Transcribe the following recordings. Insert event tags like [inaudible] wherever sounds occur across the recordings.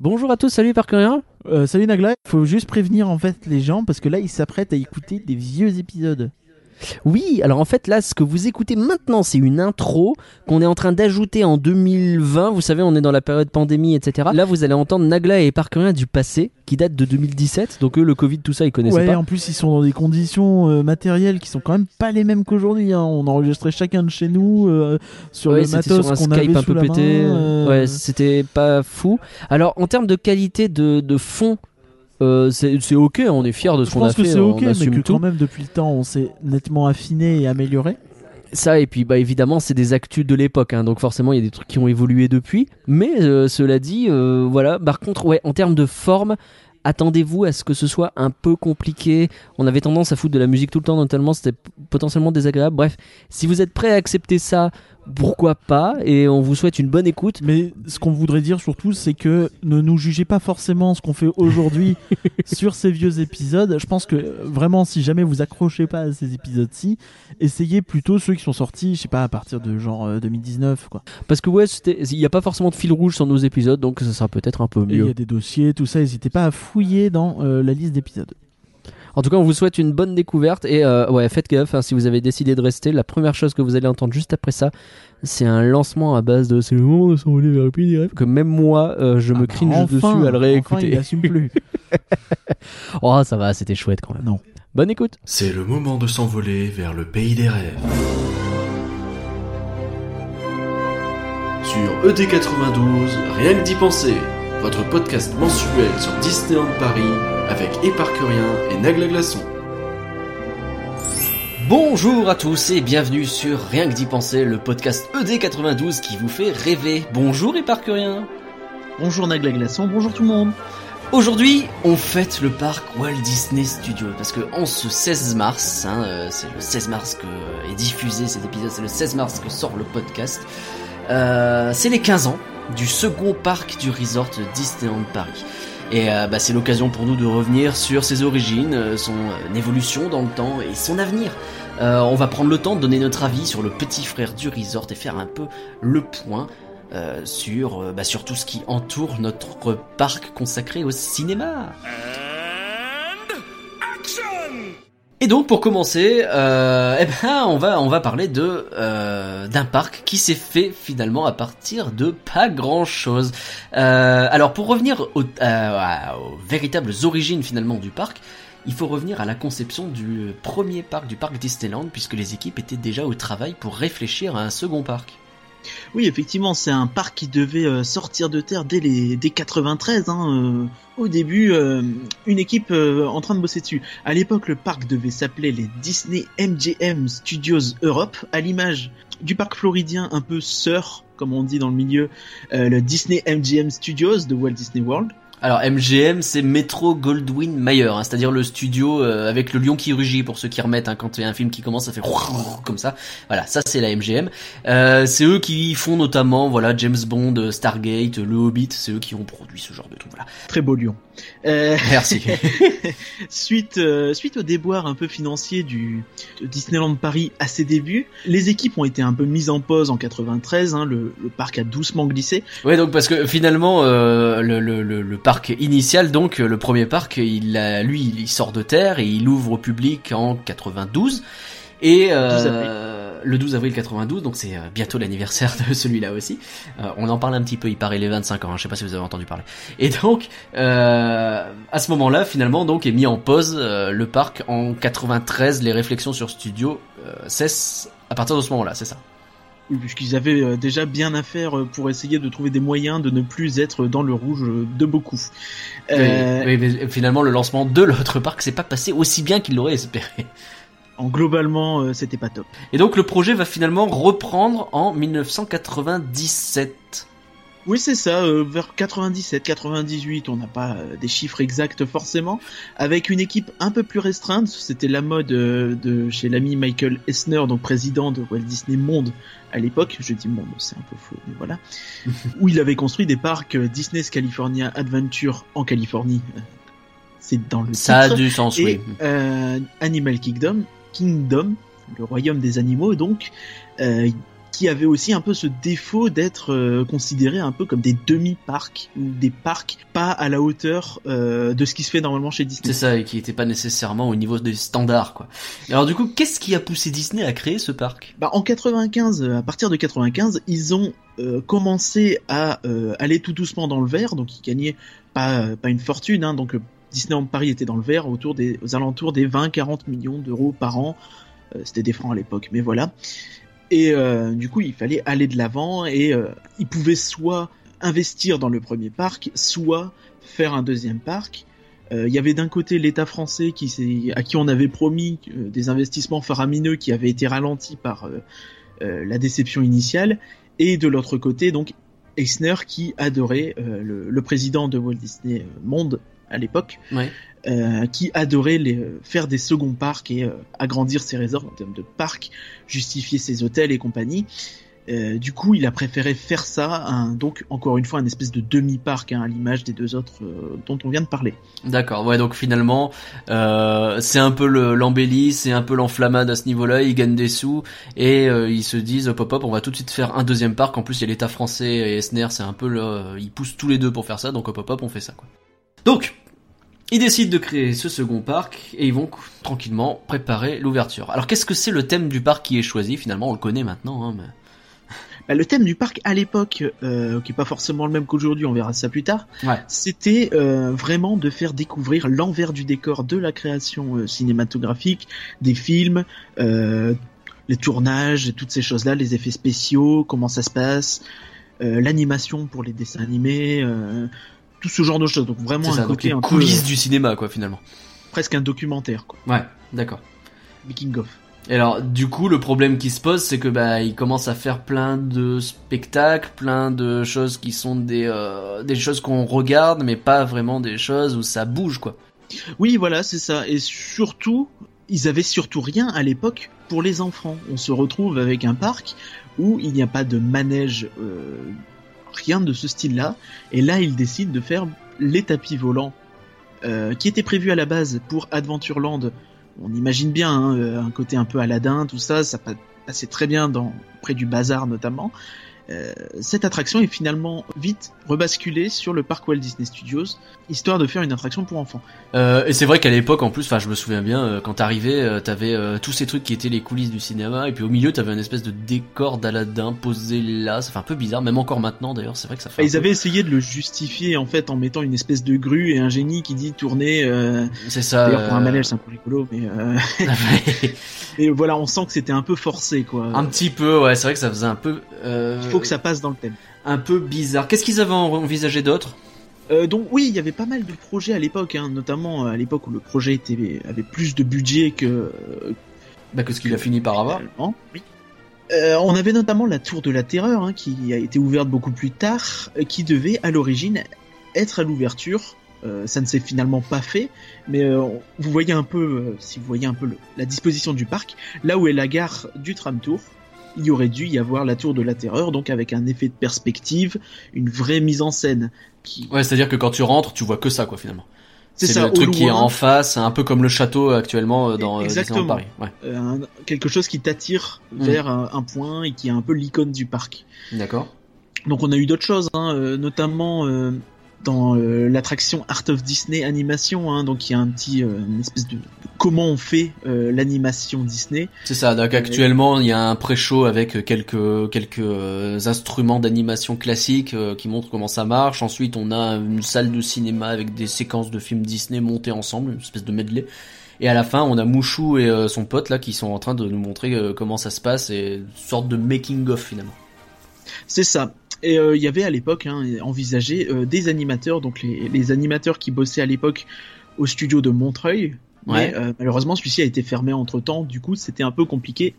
Bonjour à tous, salut Parkerien. Euh, salut Nagla, faut juste prévenir en fait les gens parce que là ils s'apprêtent à écouter des vieux épisodes. Oui, alors en fait là, ce que vous écoutez maintenant, c'est une intro qu'on est en train d'ajouter en 2020. Vous savez, on est dans la période pandémie, etc. Là, vous allez entendre Nagla et Parkerien du passé, qui date de 2017. Donc eux, le Covid, tout ça, ils connaissaient Ouais, pas. en plus ils sont dans des conditions euh, matérielles qui sont quand même pas les mêmes qu'aujourd'hui. hein. On enregistrait chacun de chez nous euh, sur Ouais, le c'était matos sur un qu'on Skype avait un peu pété. euh, Ouais, c'était pas fou. Alors, en termes de qualité de, de fond, euh, c'est ok, on est fiers de ce je qu'on a pense que fait, c'est ok, mais que tout. quand même depuis le temps on s'est nettement affiné et amélioré. Ça, et puis bah, évidemment, c'est des actus de l'époque, hein, donc forcément, il y a des trucs qui ont évolué depuis. Mais euh, cela dit, euh, voilà. Par contre, ouais, en termes de forme, attendez-vous à ce que ce soit un peu compliqué. On avait tendance à foutre de la musique tout le temps, notamment, c'était potentiellement désagréable. Bref, si vous êtes prêt à accepter ça, pourquoi pas Et on vous souhaite une bonne écoute. Mais ce qu'on voudrait dire surtout, c'est que ne nous jugez pas forcément ce qu'on fait aujourd'hui [laughs] sur ces vieux épisodes. Je pense que euh, vraiment, si jamais vous accrochez pas à ces épisodes-ci, essayez plutôt ceux qui sont sortis, je sais pas, à partir de genre euh, 2019, quoi. Parce que ouais, il n'y a pas forcément de fil rouge sur nos épisodes, donc ça sera peut-être un peu Et il y mieux. a des dossiers, tout ça. N'hésitez pas à fouiller dans euh, la liste d'épisodes. En tout cas, on vous souhaite une bonne découverte et euh, ouais, faites gaffe hein, si vous avez décidé de rester. La première chose que vous allez entendre juste après ça, c'est un lancement à base de c'est le moment de s'envoler vers le pays des rêves que même moi euh, je Ah me bah, cringe enfin, dessus à le Enfin, réécouter. il assume plus. [laughs] oh, ça va, c'était chouette quand même. Non. Bonne écoute. C'est le moment de s'envoler vers le pays des rêves. Sur ED92, rien que d'y penser, votre podcast mensuel sur Disneyland Paris avec Éparcurien et Nagla Glaçon. Bonjour à tous et bienvenue sur Rien que d'y penser, le podcast ED92 qui vous fait rêver. Bonjour Éparcurien. Bonjour Nagla Glaçon, bonjour tout le monde. Aujourd'hui, on fête le parc Walt Disney Studios parce que en ce 16 mars, hein, euh, c'est le 16 mars que est diffusé cet épisode, c'est le 16 mars que sort le podcast. Euh, c'est les 15 ans du second parc du resort Disneyland Paris. Et euh, bah, c'est l'occasion pour nous de revenir sur ses origines, euh, son euh, évolution dans le temps et son avenir. Euh, on va prendre le temps de donner notre avis sur le petit frère du resort et faire un peu le point euh, sur, bah, sur tout ce qui entoure notre parc consacré au cinéma. Et donc pour commencer, euh, [laughs] eh ben on va on va parler de euh, d'un parc qui s'est fait finalement à partir de pas grand chose. alors pour revenir au- euh, aux véritables origines finalement du parc, il faut revenir à la conception du premier parc du parc Disneyland puisque les équipes étaient déjà au travail pour réfléchir à un second parc. Oui, effectivement, c'est un parc qui devait euh, sortir de terre dès les dès 93. Hein, euh, au début, euh, une équipe en train de bosser dessus. À l'époque, le parc devait s'appeler les Disney MGM Studios Europe, à l'image du parc floridien un peu sœur, comme on dit dans le milieu, le Disney MGM Studios de Walt Disney World. Alors MGM c'est Metro Goldwyn Mayer, hein, c'est-à-dire le studio euh, avec le lion qui rugit pour ceux qui remettent hein, quand il y a un film qui commence ça fait [laughs] comme ça. Voilà, ça c'est la MGM. Euh, c'est eux qui font notamment voilà James Bond, euh, Stargate, Le Hobbit, c'est eux qui ont produit ce genre de truc. Voilà. Très beau lion. Euh, Merci. [laughs] suite, euh, suite au déboire un peu financier du de Disneyland Paris à ses débuts, les équipes ont été un peu mises en pause en 93. Hein, le, le parc a doucement glissé. ouais donc parce que finalement euh, le, le, le, le parc initial donc euh, le premier parc il a, lui il sort de terre et il ouvre au public en 92 et euh, le 12 avril 92 donc c'est euh, bientôt l'anniversaire de [laughs] celui-là aussi. Euh, on en parle un petit peu il paraît les 25 ans hein, je sais pas si vous avez entendu parler. Et donc euh, à ce moment-là finalement donc est mis en pause le parc en 93 les réflexions sur studio cessent à partir de ce moment-là c'est ça. Oui, puisqu'ils avaient déjà bien à faire pour essayer de trouver des moyens de ne plus être dans le rouge de beaucoup. Euh, oui, mais finalement le lancement de l'autre parc s'est pas passé aussi bien qu'il l'aurait espéré En globalement, euh, c'était pas top. Et donc le projet va finalement reprendre en 1997. Oui, c'est ça, euh, vers 97, 98, on n'a pas euh, des chiffres exacts forcément, avec une équipe un peu plus restreinte, c'était la mode euh, de chez l'ami Michael Esner, donc président de Walt Disney Monde à l'époque, je dis monde, c'est un peu faux, mais voilà, [laughs] où il avait construit des parcs Disney's California Adventure en Californie. C'est dans le Ça a du sens, et oui. Animal Kingdom, Kingdom, le royaume des animaux donc, euh, qui avaient aussi un peu ce défaut d'être euh, considérés un peu comme des demi-parcs ou des parcs pas à la hauteur euh, de ce qui se fait normalement chez Disney. C'est ça, et qui n'était pas nécessairement au niveau des standards, quoi. Alors du coup, qu'est-ce qui a poussé Disney à créer ce parc? Bah, en 95, à partir de 95, ils ont euh, commencé à aller tout doucement dans le vert, donc ils gagnaient pas, pas une fortune, hein, donc Disneyland Paris était dans le vert autour des, aux alentours des 20-40 millions d'euros par an. C'était des francs à l'époque, mais voilà. Et euh, du coup, il fallait aller de l'avant et euh, ils pouvaient soit investir dans le premier parc, soit faire un deuxième parc. Euh, il y avait d'un côté l'État français qui à qui on avait promis des investissements faramineux qui avaient été ralentis par la déception initiale, et de l'autre côté donc Eisner qui adorait le, président de Walt Disney Monde à l'époque, ouais. Euh, qui adorait les, euh, faire des seconds parcs et euh, agrandir ses resorts en termes de parcs, justifier ses hôtels et compagnie. Euh, du coup, il a préféré faire ça, donc encore une fois, un espèce de demi-parc hein, à l'image des deux autres dont on vient de parler. D'accord, ouais, donc finalement, c'est un peu l'embellie, c'est un peu l'enflammade à ce niveau-là, ils gagnent des sous et ils se disent, hop hop hop, on va tout de suite faire un deuxième parc, en plus il y a l'État français et Esner, c'est un peu, le, ils poussent tous les deux pour faire ça, donc hop hop hop, on fait ça quoi. Donc, ils décident de créer ce second parc et ils vont tranquillement préparer l'ouverture. Alors qu'est-ce que c'est le thème du parc qui est choisi Finalement, on le connaît maintenant. Hein, mais... [laughs] bah, le thème du parc à l'époque, euh, qui est pas forcément le même qu'aujourd'hui, on verra ça plus tard, ouais. c'était euh, vraiment de faire découvrir l'envers du décor de la création euh, cinématographique, des films, les tournages, toutes ces choses-là, les effets spéciaux, comment ça se passe, l'animation pour les dessins animés tout ce genre de choses. Donc vraiment ça, un côté donc un coulisses peu, du cinéma quoi finalement. Presque un documentaire quoi. Ouais, d'accord. Making of. Et alors du coup le problème qui se pose c'est que bah il commence à faire plein de spectacles, plein de choses qui sont des euh, des choses qu'on regarde mais pas vraiment des choses où ça bouge quoi. Oui voilà c'est ça et surtout ils avaient surtout rien à l'époque pour les enfants. On se retrouve avec un parc où il n'y a pas de manège euh, rien de ce style-là. Et là, ils décident de faire les tapis volants euh, qui étaient prévus à la base pour Adventureland. On imagine bien hein, un côté un peu Aladdin, tout ça, ça passait très bien près du bazar notamment. Euh, cette attraction est finalement vite rebasculée sur le parc Walt Disney Studios, histoire de faire une attraction pour enfants. Euh, et c'est vrai qu'à l'époque, en plus, enfin, je me souviens bien, euh, quand t'arrivais, t'avais euh, tous ces trucs qui étaient les coulisses du cinéma, et puis au milieu, t'avais une espèce de décor d'Aladin posé là. Ça fait un peu bizarre, même encore maintenant d'ailleurs. C'est vrai que ça fait. Ils peu... avaient essayé de le justifier en fait en mettant une espèce de grue et un génie qui dit tourner. c'est ça. D'ailleurs, pour un manège, c'est un peu rigolo, mais. [laughs] [laughs] et voilà, on sent que c'était un peu forcé, quoi. Un petit peu, ouais. C'est vrai que ça faisait un peu. Il faut que ça passe dans le thème. Un peu bizarre. Qu'est-ce qu'ils avaient envisagé d'autre euh, donc oui, il y avait pas mal de projets à l'époque, hein, notamment à l'époque où le projet était, avait plus de budget que bah, que ce qu'il a fini par avoir. Oui. Euh, on avait notamment la Tour de la Terreur, hein, qui a été ouverte beaucoup plus tard, euh, qui devait à l'origine être à l'ouverture. Euh, ça ne s'est finalement pas fait, mais euh, vous voyez un peu, si vous voyez un peu le, la disposition du parc, là où est la gare du tram tour, il y aurait dû y avoir la tour de la terreur, donc avec un effet de perspective, une vraie mise en scène. Qui... Ouais, c'est-à-dire que quand tu rentres, tu vois que ça, quoi, finalement. C'est C'est ça, le truc qui est en face, un peu comme le château actuellement euh, dans euh, Exactement. Paris. Ouais. Euh, quelque chose qui t'attire Mm. vers un, un point et qui est un peu l'icône du parc. D'accord. Donc on a eu d'autres choses, hein, notamment euh, dans euh, l'attraction Art of Disney Animation, hein, donc il y a un petit, euh, une espèce de comment on fait euh, l'animation Disney. C'est ça. Donc actuellement, il y a un pré-show avec quelques quelques instruments d'animation classiques euh, qui montrent comment ça marche. Ensuite, on a une salle de cinéma avec des séquences de films Disney montées ensemble, une espèce de medley. Et à la fin, on a Mouchou et son pote là qui sont en train de nous montrer comment ça se passe et une sorte de making of finalement. C'est ça. Et euh, il y avait à l'époque hein, envisagé euh, des animateurs, donc les, les animateurs qui bossaient à l'époque au studio de Montreuil. Ouais. Mais euh, malheureusement, celui-ci a été fermé entre temps. Du coup, c'était un peu compliqué.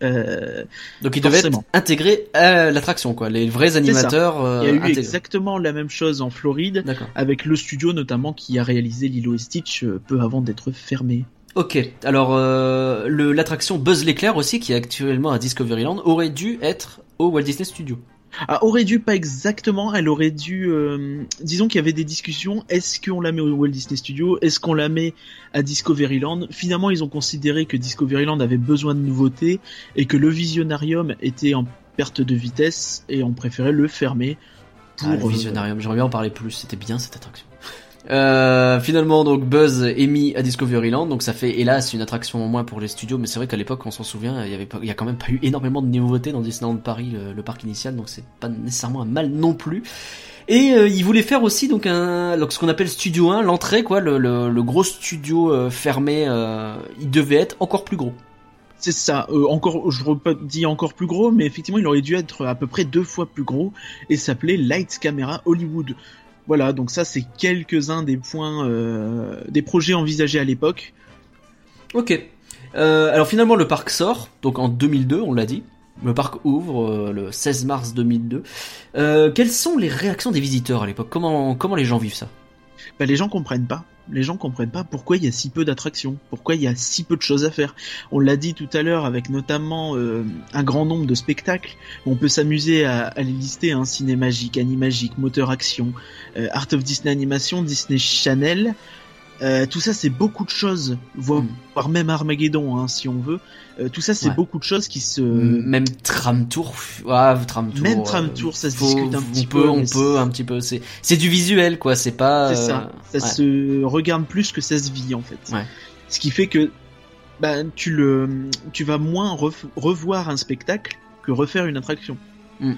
Donc ils devaient être intégrés à l'attraction quoi. Les vrais animateurs. il y a eu intégrés. exactement la même chose en Floride, avec le studio notamment qui a réalisé Lilo et Stitch peu avant d'être fermé. Ok, alors l'attraction Buzz l'éclair aussi, qui est actuellement à Discoveryland, aurait dû être au Walt Disney Studio. Ah, aurait dû pas exactement, elle aurait dû, euh, disons qu'il y avait des discussions, est-ce qu'on la met au Walt Disney Studio, est-ce qu'on la met à Discoveryland Finalement, ils ont considéré que Discoveryland avait besoin de nouveautés et que le Visionarium était en perte de vitesse et ont préféré le fermer pour Ah, le euh, Visionarium, j'aimerais bien en parler plus, c'était bien cette attraction. Euh, finalement, donc Buzz est mis à Discoveryland, donc ça fait hélas une attraction en moins pour les studios, mais c'est vrai qu'à l'époque, on s'en souvient, il y avait pas, il y a quand même pas eu énormément de nouveautés dans Disneyland Paris, le, parc initial, donc c'est pas nécessairement un mal non plus. Et euh, il voulait faire aussi donc un, donc, ce qu'on appelle Studio 1, l'entrée quoi, le, gros studio euh, fermé, euh, il devait être encore plus gros. C'est ça, encore, je dis encore plus gros, mais effectivement, il aurait dû être à peu près deux fois plus gros et s'appelait Lights Camera Hollywood. Voilà, donc ça, c'est quelques-uns des points, euh, des projets envisagés à l'époque. Ok. Euh, alors finalement, le parc sort, donc en 2002, on l'a dit. Le parc ouvre euh, le 16 mars 2002. Euh, quelles sont les réactions des visiteurs à l'époque? Comment, comment les gens vivent ça? Bah, les gens comprennent pas. Les gens comprennent pas pourquoi il y a si peu d'attractions, pourquoi il y a si peu de choses à faire. On l'a dit tout à l'heure avec notamment euh, un grand nombre de spectacles. On peut s'amuser à, à les lister hein, Cinémagique, Animagique, Moteur Action, euh, Art of Disney Animation, Disney Channel. Euh, tout ça, c'est beaucoup de choses, voire, Mm. même Armageddon, hein, si on veut. Euh, tout ça, c'est Ouais. beaucoup de choses qui se. Même tram tour, ouais, tram tour. Même tram euh, tour, ça se faut- discute un petit peu, On peut un petit peu. C'est, c'est du visuel quoi. C'est pas. C'est ça. Ça ouais. se regarde plus que ça se vit en fait. Ouais. Ce qui fait que bah, tu le, tu vas moins revoir un spectacle que refaire une attraction. Mm.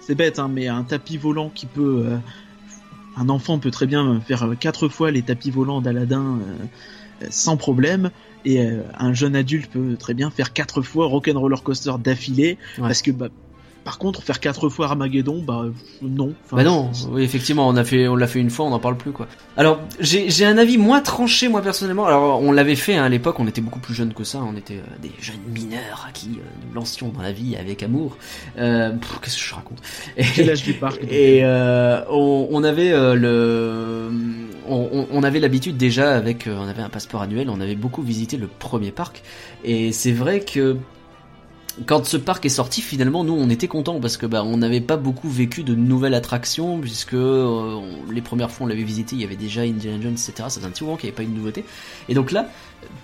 C'est bête, hein, mais un tapis volant qui peut, euh, un enfant peut très bien faire quatre fois les tapis volants d'Aladin euh, euh, sans problème. Et euh, un jeune adulte peut très bien faire quatre fois Rock'n'Roller Coaster d'affilée, Ouais. parce que bah, par contre faire quatre fois Armageddon, bah non. Enfin, Bah non, oui effectivement, on a fait, on l'a fait une fois, on n'en parle plus quoi. Alors j'ai, un avis moins tranché moi personnellement. Alors on l'avait fait hein, à l'époque, on était beaucoup plus jeunes que ça, on était euh, des jeunes mineurs à qui euh, nous lancions dans la vie avec amour. Euh, qu'est-ce que je raconte? Et- l'âge du parc. Et on, on avait le, on, avait l'habitude déjà avec, on avait un passeport annuel, on avait beaucoup visité le premier parc. Et c'est vrai que quand ce parc est sorti, finalement, nous, on était contents parce que bah, on n'avait pas beaucoup vécu de nouvelles attractions puisque euh, les premières fois on l'avait visité, il y avait déjà Indiana Jones, etc. Ça faisait un petit moment qu'il n'y avait pas eu de nouveauté. Et donc là,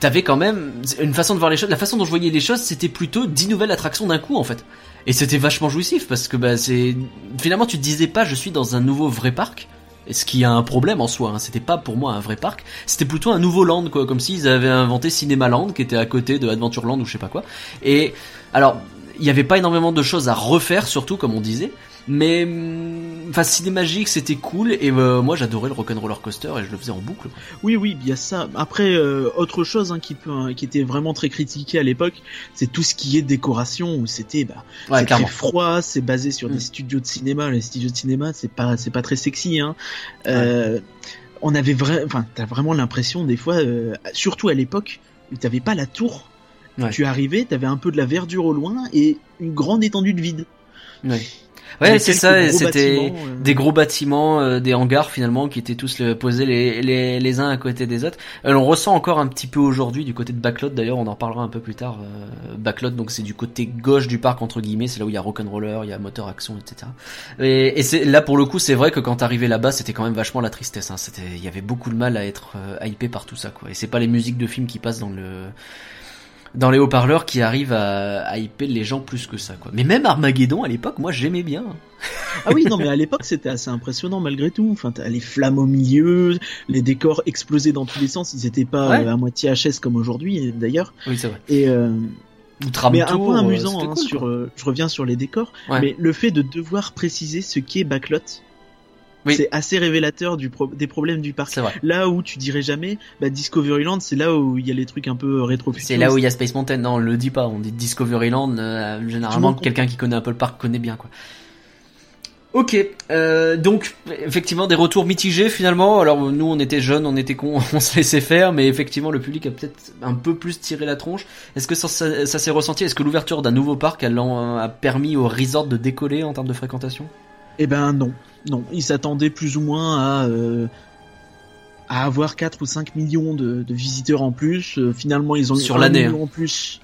t'avais quand même une façon de voir les choses. La façon dont je voyais les choses, c'était plutôt 10 nouvelles attractions d'un coup, en fait. Et c'était vachement jouissif parce que bah, c'est finalement tu te disais pas je suis dans un nouveau vrai parc. Ce qui a un problème en soi, hein. c'était pas pour moi un vrai parc, c'était plutôt un nouveau land quoi, comme s'ils avaient inventé Cinéma Land qui était à côté de Adventureland ou je sais pas quoi. Et alors, il y avait pas énormément de choses à refaire, surtout comme on disait, mais hum, enfin Cinémagique c'était cool et euh, moi j'adorais le Rock'n'Roller Coaster et je le faisais en boucle. Oui, oui, il y a ça. Après, euh, autre chose hein, qui peut, hein, qui était vraiment très critiqué à l'époque, c'est tout ce qui est décoration où c'était, bah, Ouais, très froid, c'est basé sur Mm. des studios de cinéma. Les studios de cinéma, c'est pas, c'est pas très sexy. Hein. Euh, On avait vraiment, enfin, t'as vraiment l'impression des fois, surtout à l'époque, où t'avais pas la tour. Ouais. Tu arrivais, t'avais un peu de la verdure au loin et une grande étendue de vide. Ouais, ouais c'est ça, c'était euh, des gros bâtiments, euh, des hangars finalement qui étaient tous le- posés les, les, les uns à côté des autres. Euh, on ressent encore un petit peu aujourd'hui du côté de Backlot d'ailleurs, on en parlera un peu plus tard. Euh, Backlot donc c'est du côté gauche du parc entre guillemets, c'est là où il y a Rock'n'Roller, il y a Moteur Action, etc. Et, et c'est là pour le coup c'est vrai que quand t'arrivais là-bas c'était quand même vachement la tristesse. Hein. C'était, il y avait beaucoup de mal à être hypé par tout ça quoi. Et c'est pas les musiques de films qui passent dans le dans les haut-parleurs qui arrivent à, à hyper les gens plus que ça quoi. Mais même Armageddon à l'époque moi j'aimais bien. Ah oui, non, mais à l'époque, c'était assez impressionnant malgré tout. Enfin, t'as les flammes au milieu, les décors explosaient dans tous les sens. Ils étaient pas Ouais. euh, à moitié HS comme aujourd'hui, d'ailleurs. Oui c'est vrai. Et euh, mais un point euh, amusant hein, cool, sur, quoi. euh, je reviens sur les décors, Ouais. mais le fait de devoir préciser ce qu'est backlot, Oui. c'est assez révélateur du pro- des problèmes du parc. Vrai. Là où tu dirais jamais, bah, Discoveryland, c'est là où il y a les trucs un peu rétro C'est là où il y a Space Mountain. Non, on le dit pas. On dit Discoveryland. Euh, généralement, quelqu'un qui connaît un peu le parc connaît bien, quoi. Ok, euh, donc effectivement des retours mitigés finalement. Alors nous on était jeunes, on était cons, [laughs] on se laissait faire, mais effectivement le public a peut-être un peu plus tiré la tronche. Est-ce que ça, ça, ça s'est ressenti? Est-ce que l'ouverture d'un nouveau parc a, a permis au resort de décoller en termes de fréquentation? Eh ben non, non. Ils s'attendaient plus ou moins à euh, à avoir 4 ou 5 millions de, de visiteurs en plus. Euh, finalement, ils ont eu Sur un l'année, million en plus.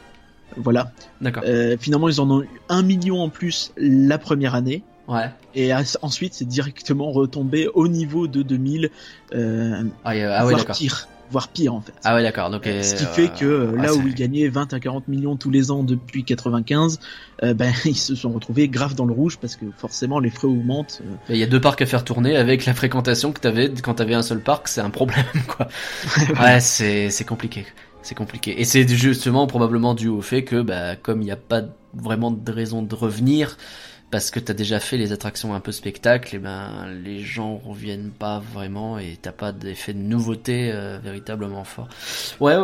Voilà. D'accord. Euh, finalement, ils en ont eu un million en plus la première année. Ouais. Et ensuite, c'est directement retombé au niveau de 2000, euh, Ah, ah ouais voire d'accord. pire. Voire pire en fait. Ah ouais, d'accord. Donc, Ce qui euh, fait que euh, là où ils gagnaient 20 à 40 millions tous les ans depuis 95, euh, ben [laughs] ils se sont retrouvés grave dans le rouge parce que forcément les frais augmentent. euh. Il y a deux parcs à faire tourner avec la fréquentation que t'avais quand t'avais un seul parc, c'est un problème [laughs] quoi. ouais, c'est c'est compliqué, c'est compliqué. Et c'est justement probablement dû au fait que bah comme il n'y a pas vraiment de raison de revenir parce que t'as déjà fait les attractions un peu spectacle, et ben les gens reviennent pas vraiment et t'as pas d'effet de nouveauté euh, véritablement fort. Ouais,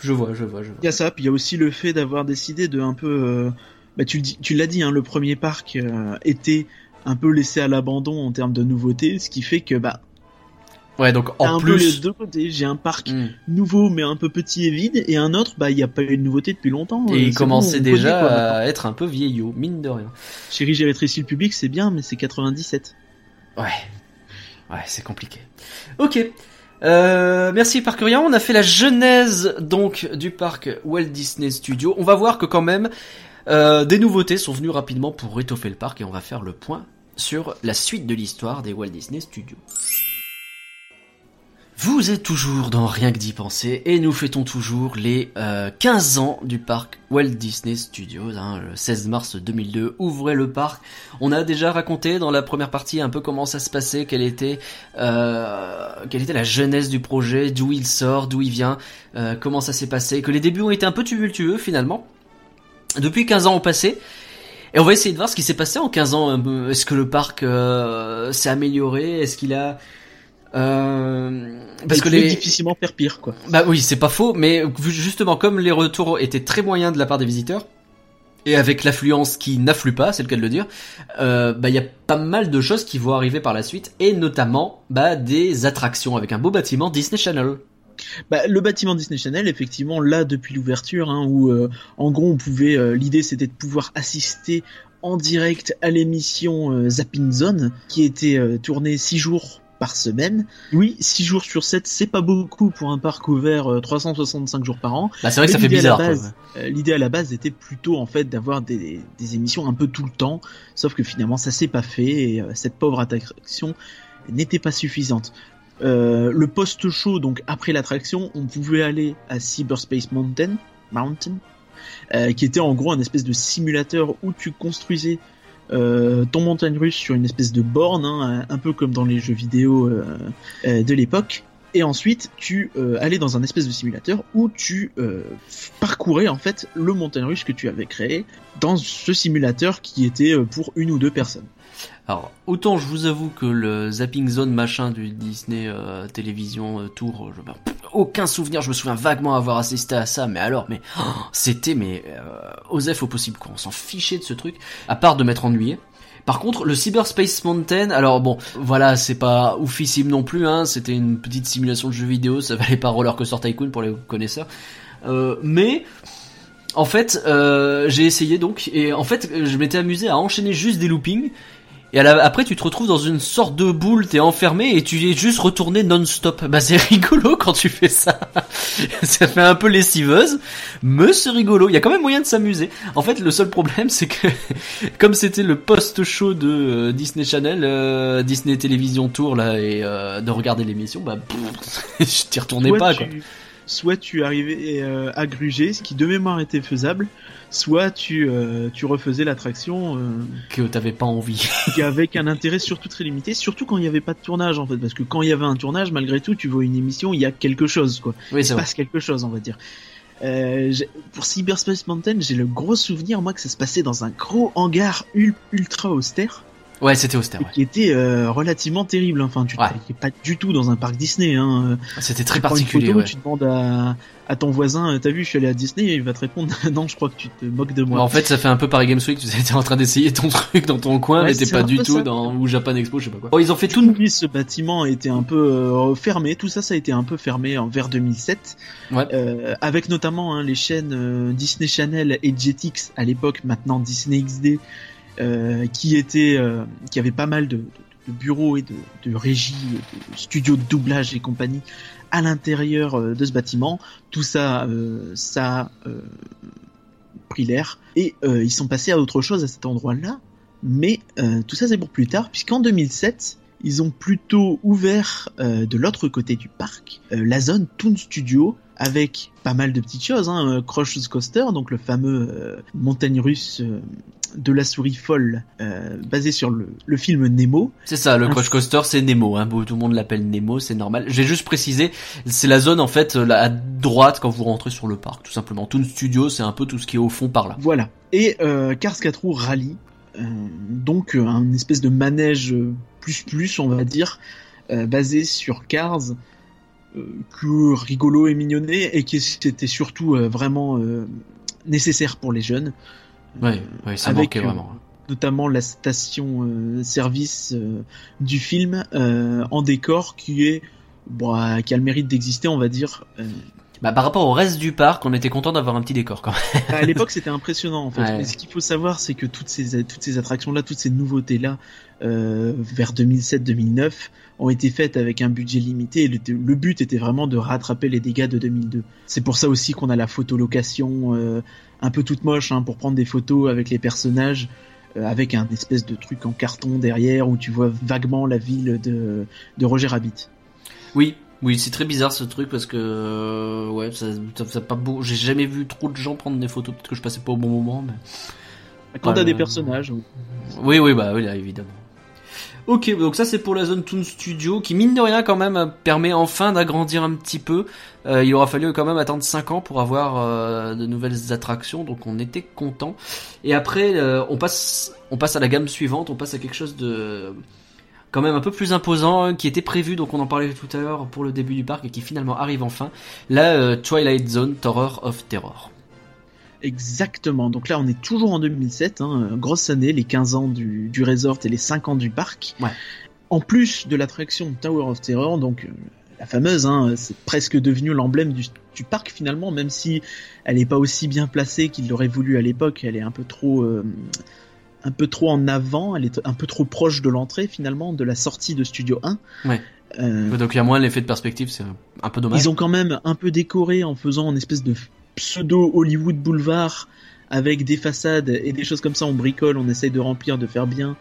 je vois, je vois, je vois. Il y a ça, puis il y a aussi le fait d'avoir décidé de un peu, euh, bah tu l'as dit, hein, le premier parc euh, était un peu laissé à l'abandon en termes de nouveautés, ce qui fait que bah Ouais, donc en un peu les plus. deux côtés. J'ai un parc Hmm. nouveau mais un peu petit et vide, et un autre bah il n'y a pas eu de nouveauté depuis longtemps. Et Euh, il commençait bon, déjà connaît, quoi, maintenant. à être un peu vieillot, mine de rien. Chérie, j'ai rétréci le public, c'est bien, mais c'est 97. Ouais. Ouais, c'est compliqué. Ok. Euh, merci Parcurien. On a fait la genèse donc du parc Walt Disney Studio. On va voir que quand même euh, des nouveautés sont venues rapidement pour étoffer le parc et on va faire le point sur la suite de l'histoire des Walt Disney Studios. Vous êtes toujours dans Rien que d'y penser et nous fêtons toujours les euh, 15 ans du parc Walt Disney Studios. hein, le 16 mars 2002, ouvrez le parc. On a déjà raconté dans la première partie un peu comment ça se passait, quelle était, euh, quelle était la genèse du projet, d'où il sort, d'où il vient, euh, comment ça s'est passé, que les débuts ont été un peu tumultueux finalement. Depuis 15 ans ont passé. Et on va essayer de voir ce qui s'est passé en 15 ans. peu. Est-ce que le parc euh, s'est amélioré? Est-ce qu'il a... Euh, parce que les... difficilement faire pire, quoi. Bah oui, c'est pas faux, mais justement, comme les retours étaient très moyens de la part des visiteurs, et avec l'affluence qui n'afflue pas, c'est le cas de le dire, euh, bah il y a pas mal de choses qui vont arriver par la suite, et notamment bah des attractions avec un beau bâtiment Disney Channel. Bah, le bâtiment Disney Channel, effectivement, là depuis l'ouverture, hein, où euh, en gros on pouvait, euh, l'idée c'était de pouvoir assister en direct à l'émission euh, Zapping Zone, qui était tournée 6 jours par semaine. Oui, 6 jours sur 7, c'est pas beaucoup pour un parc ouvert euh, 365 jours par an. Bah c'est vrai que ça fait l'idée à la bizarre. euh, L'idée à la base était plutôt en fait d'avoir des, des émissions un peu tout le temps, sauf que finalement ça s'est pas fait et euh, cette pauvre attraction n'était pas suffisante. Euh, le post-show, donc après l'attraction, on pouvait aller à Cyberspace Mountain, Mountain euh, qui était en gros un espèce de simulateur où tu construisais euh, ton montagne russe sur une espèce de borne, hein, un peu comme dans les jeux vidéo euh, euh, de l'époque. Et ensuite, tu allais dans un espèce de simulateur où tu parcourais en fait le montagne russe que tu avais créé dans ce simulateur qui était pour une ou deux personnes. Alors, autant je vous avoue que le Zapping Zone machin du Disney euh, Télévision euh, Tour, je, aucun souvenir, je me souviens vaguement avoir assisté à ça, mais alors, mais oh, c'était mais euh, osef au possible quoi, on s'en fichait de ce truc, à part de m'être ennuyé. Par contre, le Cyberspace Mountain, alors bon, voilà, c'est pas oufissime non plus, hein, c'était une petite simulation de jeu vidéo, ça valait pas Roller Coaster Tycoon pour les connaisseurs, euh, mais en fait, euh, j'ai essayé donc, et en fait, je m'étais amusé à enchaîner juste des loopings. Et la- après, tu te retrouves dans une sorte de boule, t'es enfermé et tu es juste retourné non-stop. Bah, c'est [laughs] rigolo quand tu fais ça. [laughs] ça fait un peu lessiveuse, mais c'est rigolo. Il y a quand même moyen de s'amuser. En fait, le seul problème, c'est que [laughs] comme c'était le post-show de euh, Disney Channel, euh, Disney Télévision Tour là, et euh, de regarder l'émission, bah, pff, je t'y retournais soit, pas quoi. soit tu arrivais euh, à gruger, ce qui de mémoire était faisable, soit tu, euh, tu refaisais l'attraction euh, Que t'avais pas envie. [laughs] avec un intérêt surtout très limité, surtout quand il n'y avait pas de tournage en fait, parce que quand il y avait un tournage, malgré tout, tu vois une émission, il y a quelque chose quoi. oui, il se passe quelque chose, on va dire. Euh, pour Cyberspace Mountain, j'ai le gros souvenir, moi, que ça se passait dans un gros hangar ul- ultra austère, Ouais, c'était austère. Ouais. qui était euh, relativement terrible. Enfin, tu Ouais. pas du tout dans un parc Disney. Hein. C'était très Tu une particulier. photo, ouais. Tu demandes à, à ton voisin, euh, t'as vu, je suis allé à Disney, et il va te répondre, [laughs] non, je crois que tu te moques de moi. Bah, en fait, ça fait un peu Paris Games Week. Tu étais en train d'essayer ton [laughs] truc dans ton coin, mais t'es pas du tout ça. dans ou Japan Expo, je sais pas quoi. Oh, ils ont fait tout. coup, oui, ce bâtiment était un peu euh, fermé. Tout ça, ça a été un peu fermé en vers 2007, Ouais. Euh, avec notamment hein, les chaînes euh, Disney Channel et Jetix à l'époque, maintenant Disney XD, qui étaient, euh, qui avaient pas mal de, bureaux et de, de régies, de studios de doublage et compagnie à l'intérieur euh, de ce bâtiment. Tout ça, euh, ça euh, pris l'air et euh, ils sont passés à autre chose à cet endroit-là. Mais euh, tout ça c'est pour plus tard, puisqu'en 2007, ils ont plutôt ouvert euh, de l'autre côté du parc euh, la zone Toon Studio avec pas mal de petites choses, hein, euh, Crush Coaster, donc le fameux euh, montagne russe euh, de la souris folle euh, basé sur le, le film Nemo. C'est ça, le Un Crush Coaster, c'est Nemo. Hein. Tout le monde l'appelle Nemo, c'est normal. J'ai juste précisé, c'est la zone en fait là, à droite quand vous rentrez sur le parc, tout simplement. Toon Studio, c'est un peu tout ce qui est au fond par là. Voilà. Et euh, Cars 4 roues Rally, euh, donc euh, un espèce de manège euh, plus plus, on va dire, euh, basé sur Cars, euh, que rigolo et mignonné, et qui était surtout euh, vraiment euh, nécessaire pour les jeunes. Ouais, ouais, ça Avec, manquait euh, vraiment. notamment la station euh, service euh, du film euh, en décor qui est bon, qui a le mérite d'exister on va dire Bah, par rapport au reste du parc, on était content d'avoir un petit décor quand même. à l'époque c'était impressionnant en fait Ouais. mais ce qu'il faut savoir c'est que toutes ces toutes ces attractions là toutes ces nouveautés là vers 2007-2009 ont été faites avec un budget limité et le, le but était vraiment de rattraper les dégâts de 2002 c'est pour ça aussi qu'on a la photolocation euh, un peu toute moche hein, pour prendre des photos avec les personnages euh, avec un espèce de truc en carton derrière où tu vois vaguement la ville de, de Roger Rabbit. Oui, oui, c'est très bizarre ce truc parce que euh, ouais, ça, ça, ça pas beau. J'ai jamais vu trop de gens prendre des photos. Peut-être que je passais pas au bon moment, mais. Quand t'as des personnages, oui. Oui, oui, bah oui, là, évidemment. Ok, donc ça c'est pour la zone Toon Studio qui mine de rien quand même permet enfin d'agrandir un petit peu. Euh, il aura fallu quand même attendre 5 ans pour avoir euh, de nouvelles attractions, donc on était content. Et après, euh, on passe, on passe à la gamme suivante, on passe à quelque chose de quand même un peu plus imposant hein, qui était prévu, donc on en parlait tout à l'heure pour le début du parc et qui finalement arrive enfin. La euh, Twilight Zone Tower of Terror. Exactement. Donc là, on est toujours en 2007, hein, euh, grosse année, les 15 ans du, du resort et les 5 ans du parc. Ouais. En plus de l'attraction Tower of Terror, donc euh, la fameuse, hein, c'est presque devenu l'emblème du, du parc finalement, même si elle n'est pas aussi bien placée qu'il l'aurait voulu à l'époque. Elle est un peu trop, euh, un peu trop en avant. Elle est un peu trop proche de l'entrée finalement, de la sortie de Studio 1. Ouais. Euh, Donc il y a moins l'effet de perspective, c'est un peu dommage. ils ont quand même un peu décoré en faisant une espèce de pseudo Hollywood boulevard avec des façades et des choses comme ça. On bricole, on essaye de remplir, de faire bien.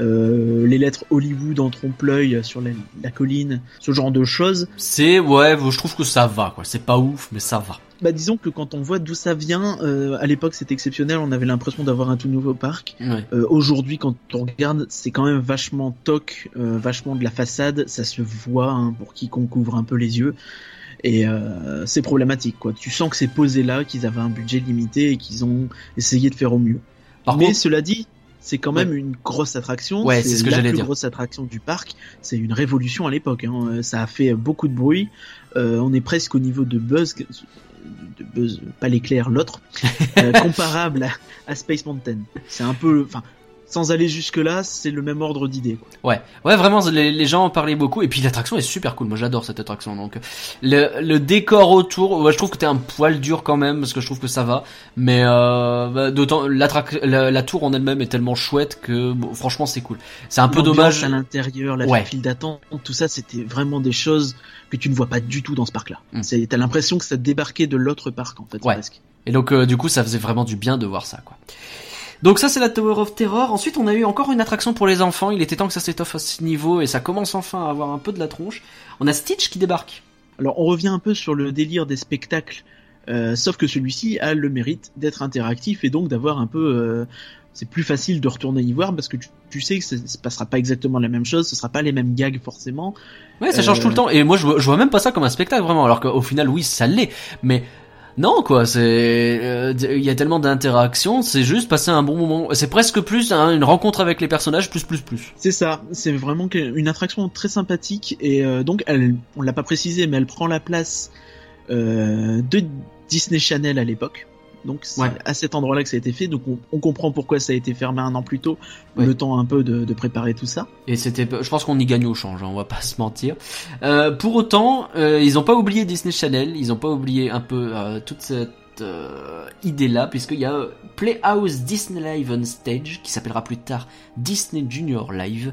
Euh, les lettres Hollywood en trompe-l'œil sur la, la colline, ce genre de choses. C'est ouais, je trouve que ça va quoi. C'est pas ouf, mais ça va. Bah disons que quand on voit d'où ça vient, euh, à l'époque c'était exceptionnel, on avait l'impression d'avoir un tout nouveau parc. Ouais. Euh, Aujourd'hui, quand on regarde, c'est quand même vachement toc, euh, vachement de la façade, ça se voit hein, pour quiconque ouvre un peu les yeux. Et euh, c'est problématique, quoi. Tu sens que c'est posé là, qu'ils avaient un budget limité et qu'ils ont essayé de faire au mieux. Par Mais contre, cela dit, c'est quand même une grosse attraction. Ouais, c'est ce que la plus dire. grosse attraction du parc. C'est une révolution à l'époque. Hein. Euh, Ça a fait beaucoup de bruit. Euh, on est presque au niveau de Buzz, de Buzz, pas l'éclair, l'autre, [laughs] euh, comparable à, à Space Mountain. C'est un peu, enfin, sans aller jusque là, c'est le même ordre d'idée. ouais, ouais, vraiment, les, les gens en parlaient beaucoup. Et puis l'attraction est super cool. Moi, j'adore cette attraction. Donc, le, le décor autour, ouais, je trouve que t'es un poil dur quand même parce que je trouve que ça va. Mais euh, bah, d'autant, la, la tour en elle-même est tellement chouette que bon, franchement, c'est cool. C'est un peu dommage. à l'intérieur, la Ouais. file d'attente, tout ça, c'était vraiment des choses que tu ne vois pas du tout dans ce parc-là. Mm. C'est, t'as l'impression que ça débarquait de l'autre parc en fait, Ouais. presque. Et donc euh, du coup ça faisait vraiment du bien de voir ça quoi. Donc ça c'est la Tower of Terror. Ensuite on a eu encore une attraction pour les enfants. Il était temps que ça s'étoffe à ce niveau et ça commence enfin à avoir un peu de la tronche. On a Stitch qui débarque. Alors on revient un peu sur le délire des spectacles, euh, sauf que celui-ci a le mérite d'être interactif et donc d'avoir un peu... euh, c'est plus facile de retourner y voir parce que tu, tu sais que ça se passera pas exactement la même chose, ce sera pas les mêmes gags forcément. Ouais ça change Euh. tout le temps. Et moi je vois, je vois même pas ça comme un spectacle vraiment. Alors qu'au final oui ça l'est. Mais non quoi, c'est euh, il y a tellement d'interactions, c'est juste passer un bon moment. C'est presque plus hein, une rencontre avec les personnages plus plus plus. C'est ça, c'est vraiment une attraction très sympathique et euh, donc elle, on l'a pas précisé mais elle prend la place euh, de Disney Channel à l'époque. Donc c'est Ouais. à cet endroit-là que ça a été fait, donc on, on comprend pourquoi ça a été fermé un an plus tôt, Ouais. le temps un peu de, de préparer tout ça. Et c'était, je pense qu'on y gagne au change, hein, on va pas [laughs] se mentir. Euh, pour autant, euh, ils ont pas oublié Disney Channel, ils ont pas oublié un peu euh, toute cette euh, idée-là, puisqu'il y a Playhouse Disney Live on Stage, qui s'appellera plus tard Disney Junior Live,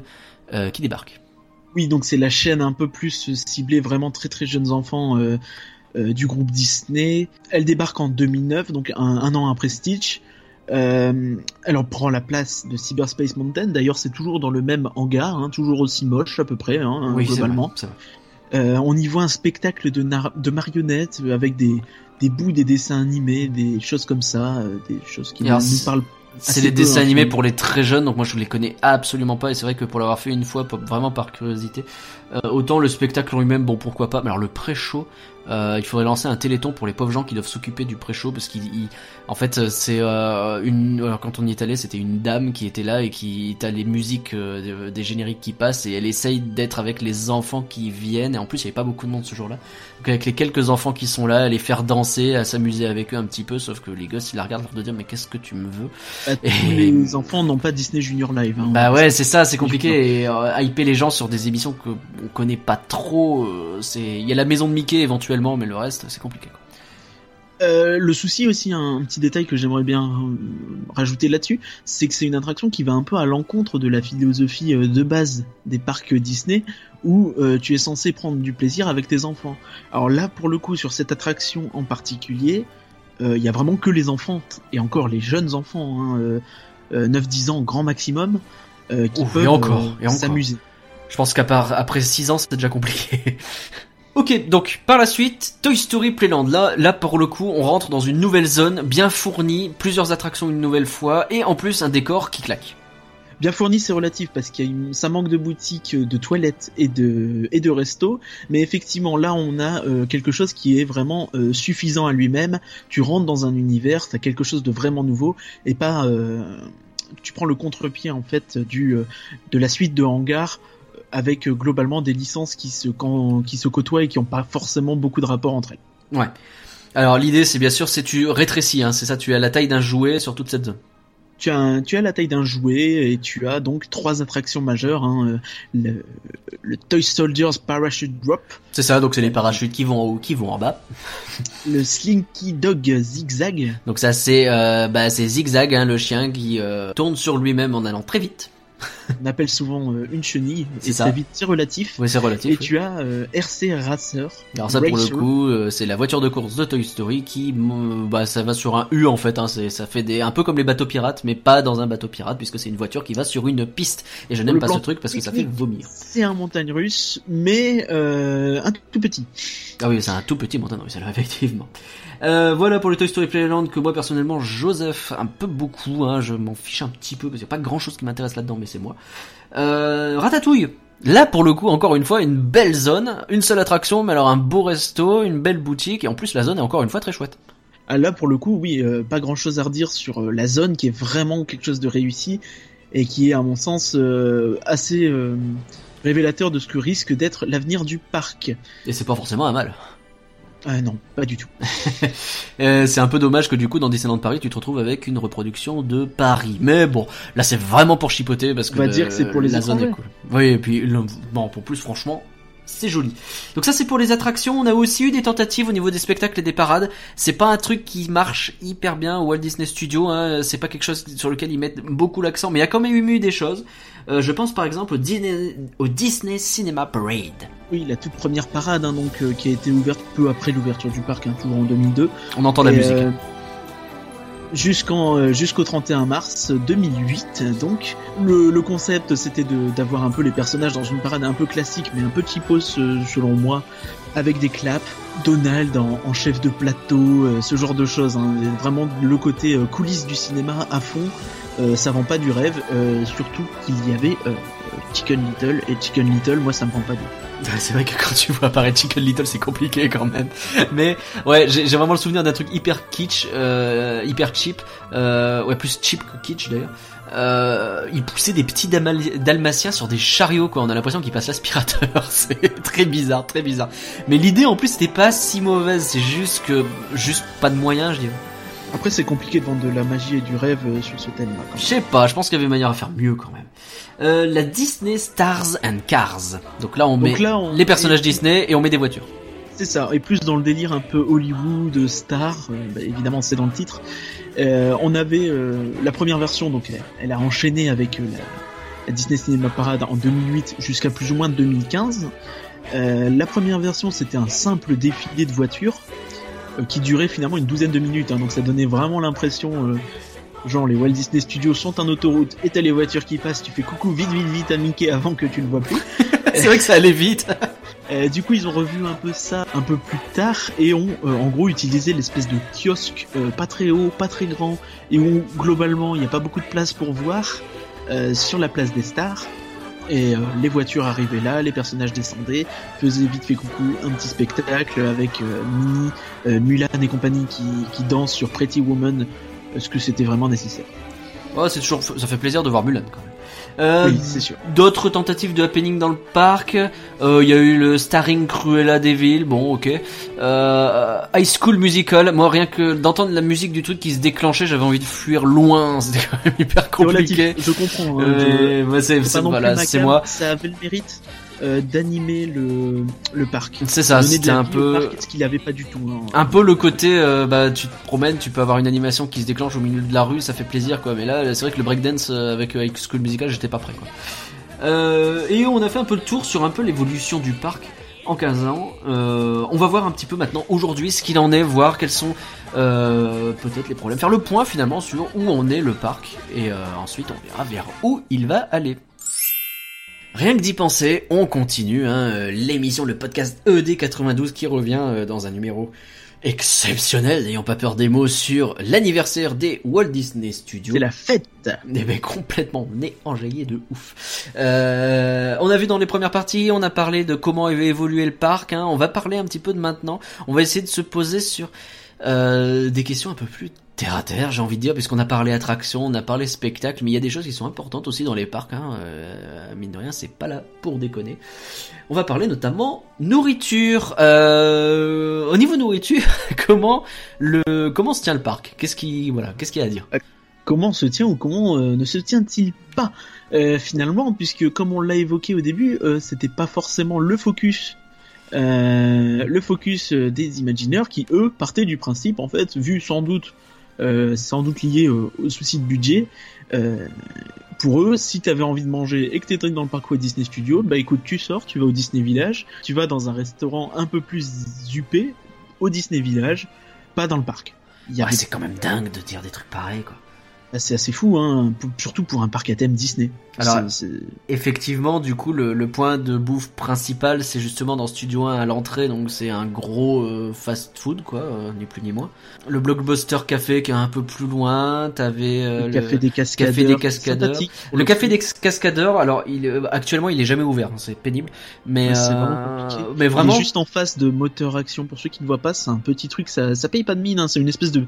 qui débarque. Oui, donc c'est la chaîne un peu plus ciblée vraiment très très jeunes enfants euh, euh, du groupe Disney. Elle débarque en 2009, donc un, un an après Stitch. Euh, elle en prend la place de Cyberspace Mountain. D'ailleurs, c'est toujours dans le même hangar, hein, toujours aussi moche à peu près, hein, Oui, c'est globalement. vrai. Euh, on y voit un spectacle de, marionnettes avec des, des bouts des dessins animés, des choses comme ça, des choses qui nous, alors, nous c'est- parlent. C'est les dessins hein, animés pour les très jeunes, donc moi je les connais absolument pas, et c'est vrai que pour l'avoir fait une fois, vraiment par curiosité, euh, autant le spectacle en lui-même, bon pourquoi pas, mais alors le pré-show, euh, il faudrait lancer un téléthon pour les pauvres gens qui doivent s'occuper du pré-show, parce qu'il, il- en fait, euh, c'est euh, une, alors, quand on y est allé, c'était une dame qui était là et qui, t'as les musiques euh, des- génériques qui passent, et elle essaye d'être avec les enfants qui viennent, et en plus il y avait pas beaucoup de monde ce jour-là, donc avec les quelques enfants qui sont là, à les faire danser, à s'amuser avec eux un petit peu, sauf que les gosses ils la regardent, leur de dire mais qu'est-ce que tu me veux Bah, tous Et- les enfants n'ont pas Disney Junior Live. hein. bah ouais, c'est ça, c'est compliqué et hyper les gens sur des émissions que on connaît pas trop. c'est il y a la maison de Mickey éventuellement, mais le reste c'est compliqué. Quoi. Euh, le souci aussi, un petit détail que j'aimerais bien euh, rajouter là-dessus, c'est que c'est une attraction qui va un peu à l'encontre de la philosophie euh, de base des parcs Disney, où euh, tu es censé prendre du plaisir avec tes enfants. Alors là, pour le coup, sur cette attraction en particulier, euh, il y a vraiment que les enfants, et encore les jeunes enfants, hein, euh, euh, 9-10 ans grand maximum, euh, qui Ouf, peuvent euh, s'amuser. Je pense qu'à part après 6 ans, c'était déjà compliqué. [laughs] ok, donc par la suite, Toy Story Playland. Là, là pour le coup, on rentre dans une nouvelle zone bien fournie, plusieurs attractions une nouvelle fois, et en plus un décor qui claque. Bien fourni, c'est relatif parce qu'il y a ça manque de boutiques, euh, de toilettes et de et de restos, mais effectivement là on a euh, quelque chose qui est vraiment euh, suffisant à lui-même. Tu rentres dans un univers, t'as quelque chose de vraiment nouveau et pas tu prends le contre-pied en fait du de la suite de hangars euh, avec euh, globalement des licences qui se quand, qui se côtoient et qui ont pas forcément beaucoup de rapport entre elles. Ouais. Alors l'idée, c'est bien sûr, c'est tu rétrécis, hein, c'est ça, tu as la taille d'un jouet sur toute cette zone. Tu as, un- tu as la taille d'un jouet et tu as donc trois attractions majeures. Hein, euh, le, le Toy Soldiers Parachute Drop, C'est ça, donc c'est les parachutes qui vont en haut, qui vont en bas. [laughs] le Slinky Dog Zigzag, Donc ça c'est euh, bah, Zigzag, hein, le chien qui euh, tourne sur lui-même en allant très vite. On appelle souvent euh, une chenille, C'est ça. vite, c'est relatif. Oui, c'est relatif. Et oui. tu as euh, RC Racer. Alors ça pour le coup, euh, c'est la voiture de course de Toy Story qui, bah ça va sur un U en fait. Hein, ça fait des un peu comme les bateaux pirates, mais pas dans un bateau pirate puisque c'est une voiture qui va sur une piste. Et je n'aime pas ce truc parce que ça fait vomir. C'est un montagne russe, mais un tout petit. Ah oui, c'est un tout petit montagne russe, alors, [laughs] effectivement. Euh, voilà pour le Toy Story Playland que moi personnellement, Joseph, un peu beaucoup, hein, je m'en fiche un petit peu parce qu'il n'y a pas grand chose qui m'intéresse là-dedans, mais c'est moi. Euh, Ratatouille. Là, pour le coup, encore une fois, une belle zone, une seule attraction, mais alors un beau resto, une belle boutique, et en plus la zone est encore une fois très chouette. Ah, là, pour le coup, oui, euh, pas grand chose à redire sur euh, la zone qui est vraiment quelque chose de réussi et qui est, à mon sens, euh, assez révélateur de ce que risque d'être l'avenir du parc. Et c'est pas forcément un mal. Ah non, pas du tout. [laughs] Euh, c'est un peu dommage que du coup dans Disneyland Paris tu te retrouves avec une reproduction de Paris. Mais bon, là c'est vraiment pour chipoter parce que On va le- dire que c'est pour les la zone est étrangers. cool. Oui, et puis le- bon pour plus franchement c'est joli. Donc ça c'est pour les attractions. On a aussi eu des tentatives au niveau des spectacles et des parades. C'est pas un truc qui marche hyper bien au Walt Disney Studio. Hein. C'est pas quelque chose sur lequel ils mettent beaucoup l'accent, mais il y a quand même eu des choses. Euh, je pense par exemple au Disney, au Disney Cinema Parade. Oui, la toute première parade, hein, donc euh, qui a été ouverte peu après l'ouverture du parc, hein, toujours en 2002. On entend la Et, musique. Jusqu'en euh, jusqu'au 31 mars 2008 donc le, concept c'était d'avoir un peu les personnages dans une parade un peu classique mais un peu cheapos euh, selon moi avec des claps Donald en, chef de plateau euh, ce genre de choses hein. Vraiment le côté coulisses du cinéma à fond euh, ça vend pas du rêve surtout qu'il y avait euh, Chicken Little et Chicken Little moi ça me prend pas du C'est vrai que quand tu vois apparaître Chicken Little, c'est compliqué quand même. Mais ouais, j'ai vraiment le souvenir d'un truc hyper kitsch, euh, hyper cheap, euh, ouais plus cheap que kitsch d'ailleurs. Euh, il poussait des petits dalmatiens sur des chariots quoi. On a l'impression qu'il passe l'aspirateur. [laughs] c'est très bizarre, très bizarre. Mais l'idée en plus c'était pas si mauvaise. C'est juste que juste pas de moyens, je dirais. Après c'est compliqué de vendre de la magie et du rêve euh, sur ce thème là Je sais pas. Je pense qu'il y avait manière à faire mieux quand même. Euh, la Disney Stars and Cars. Donc là on met donc là on les personnages Disney et on met des voitures. C'est ça, et plus dans le délire un peu Hollywood, star, euh, bah, évidemment c'est dans le titre. Euh, on avait euh, la première version, donc elle, elle a enchaîné avec la, la Disney Cinema Parade en 2008 jusqu'à plus ou moins 2015. Euh, la première version c'était un simple défilé de voitures qui durait finalement une douzaine de minutes, hein, donc ça donnait vraiment l'impression euh, Genre les Walt Disney Studios sont en autoroute et t'as les voitures qui passent, tu fais coucou vite vite vite à Mickey avant que tu le vois plus. [laughs] c'est vrai que ça allait vite. [laughs] Euh, du coup, ils ont revu un peu ça un peu plus tard et ont euh, en gros utilisé l'espèce de kiosque euh, pas très haut, pas très grand et où globalement il n'y a pas beaucoup de place pour voir sur la place des stars. Et les voitures arrivaient là, les personnages descendaient, faisaient vite fait coucou, un petit spectacle avec Minnie, Mulan et compagnie qui, qui dansent sur Pretty Woman. Est-ce que c'était vraiment nécessaire? Oh, c'est toujours, ça fait plaisir de voir Mulan quand même. Euh, oui, c'est sûr. D'autres tentatives de happening dans le parc. Euh, Il y a eu le starring Cruella Devil. Bon, ok. Euh, High School Musical. Moi, rien que d'entendre la musique du truc qui se déclenchait, j'avais envie de fuir loin. [laughs] C'était quand même hyper compliqué. Je comprends. Hein, moi, c'est voilà, moi. Ça avait le mérite euh, d'animer le, le parc. C'est ça, c'était un peu ce qu'il avait pas du tout. Hein. Un peu le côté, euh, bah tu te promènes, tu peux avoir une animation qui se déclenche au milieu de la rue, ça fait plaisir quoi. Mais là, c'est vrai que le breakdance euh, avec High School Musical, j'étais pas prêt quoi. et on a fait un peu le tour sur un peu l'évolution du parc en 15 ans. on va voir un petit peu maintenant aujourd'hui ce qu'il en est, voir quels sont peut-être les problèmes, faire le point finalement sur où on est le parc et ensuite on verra vers où il va aller. Rien que d'y penser, on continue hein, euh, l'émission, le podcast ED92 qui revient euh, dans un numéro exceptionnel, n'ayant pas peur des mots, sur l'anniversaire des Walt Disney Studios. C'est la fête Des mecs complètement nez enjaillés de ouf. Euh, on a vu dans les premières parties, on a parlé de comment avait évolué le parc, hein. on va parler un petit peu de maintenant, on va essayer de se poser sur des questions un peu plus terre à terre, j'ai envie de dire, puisqu'on a parlé attraction, on a parlé spectacle, mais il y a des choses qui sont importantes aussi dans les parcs. Hein, euh, mine de rien, c'est pas là pour déconner. On va parler notamment nourriture. Euh, au niveau nourriture, [laughs] comment le comment se tient le parc? Qu'est-ce qui voilà, qu'est-ce qu'il y a à dire? Euh, Comment se tient ou comment ne se tient-il pas? Finalement, puisque comme on l'a évoqué au début, c'était pas forcément le focus le focus des Imagineers qui eux partaient du principe en fait vu sans doute sans doute lié au, souci de budget. Euh, pour eux, si t'avais envie de manger et que t'étais dans le parc Disney Studio, bah écoute, tu sors, tu vas au Disney Village, tu vas dans un restaurant un peu plus huppé au Disney Village, pas dans le parc. c'est quand même dingue de dire des trucs pareils, quoi. Bah, c'est assez fou, hein, surtout pour un parc à thème Disney. Alors, effectivement, du coup, le, point de bouffe principal, c'est justement dans Studio 1 à l'entrée, donc c'est un gros euh, fast-food, quoi, euh, ni plus ni moins. Le Blockbuster Café qui est un peu plus loin, t'avais euh, le, café des cascadeurs. Café des cascadeurs. Le café des cascadeurs, alors il, actuellement, il est jamais ouvert, hein, c'est pénible, mais c'est vraiment compliqué. Mais vraiment, il est juste en face de Moteur Action. Pour ceux qui ne voient pas, c'est un petit truc, ça, ça paye pas de mine, hein, c'est une espèce de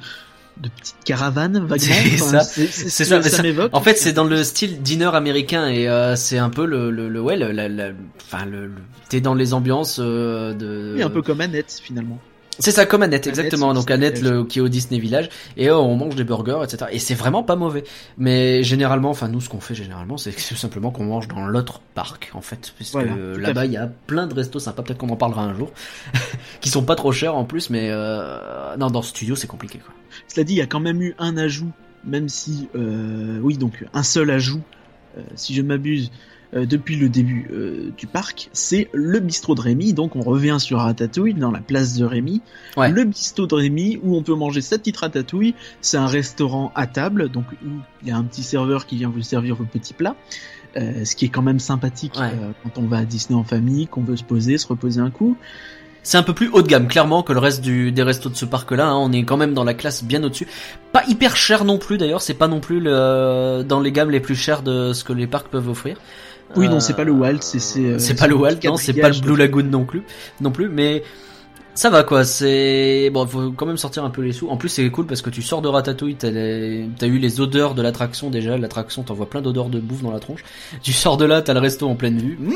de petites caravanes vaguement. C'est ça. C'est ça. ça, en fait, c'est dans le style dîner américain et euh, c'est un peu le, le, le ouais, le, enfin le, t'es dans les ambiances euh, de. Oui, un peu comme Annette finalement. C'est ça, comme Annette, exactement. Donc Annette, le, qui est au Disney Village, et oh, on mange des burgers, etc. Et c'est vraiment pas mauvais. Mais généralement, enfin nous, ce qu'on fait généralement, c'est tout simplement qu'on mange dans l'autre parc, en fait, puisque là-bas il y a plein de restos sympas. Peut-être qu'on en parlera un jour, [laughs] qui sont pas trop chers en plus, mais euh... non, dans ce studio c'est compliqué. Quoi. Cela dit, il y a quand même eu un ajout, même si, euh... oui, donc un seul ajout, euh, si je m'abuse, euh, depuis le début euh, du parc, c'est le bistrot de Rémi. Donc on revient sur Ratatouille dans la place de Rémi. Le bistrot de Rémi où on peut manger sa petite ratatouille. C'est un restaurant à table, donc il y a un petit serveur qui vient vous servir vos petits plats. Euh, ce qui est quand même sympathique quand on va à Disney en famille, qu'on veut se poser, se reposer un coup. C'est un peu plus haut de gamme, clairement, que le reste du, des restos de ce parc-là. Hein. On est quand même dans la classe bien au-dessus. Pas hyper cher non plus, d'ailleurs. C'est pas non plus le, dans les gammes les plus chères de ce que les parcs peuvent offrir. Oui, non, c'est pas le Walt, c'est c'est. Euh, c'est pas le Walt, non, c'est pas le Blue Lagoon non plus, non plus, mais ça va quoi. C'est bon, faut quand même sortir un peu les sous. En plus, c'est cool parce que tu sors de Ratatouille, t'as as eu les odeurs de l'attraction déjà. L'attraction, t'envoies plein d'odeurs de bouffe dans la tronche. Tu sors de là, t'as le resto en pleine vue. Mmh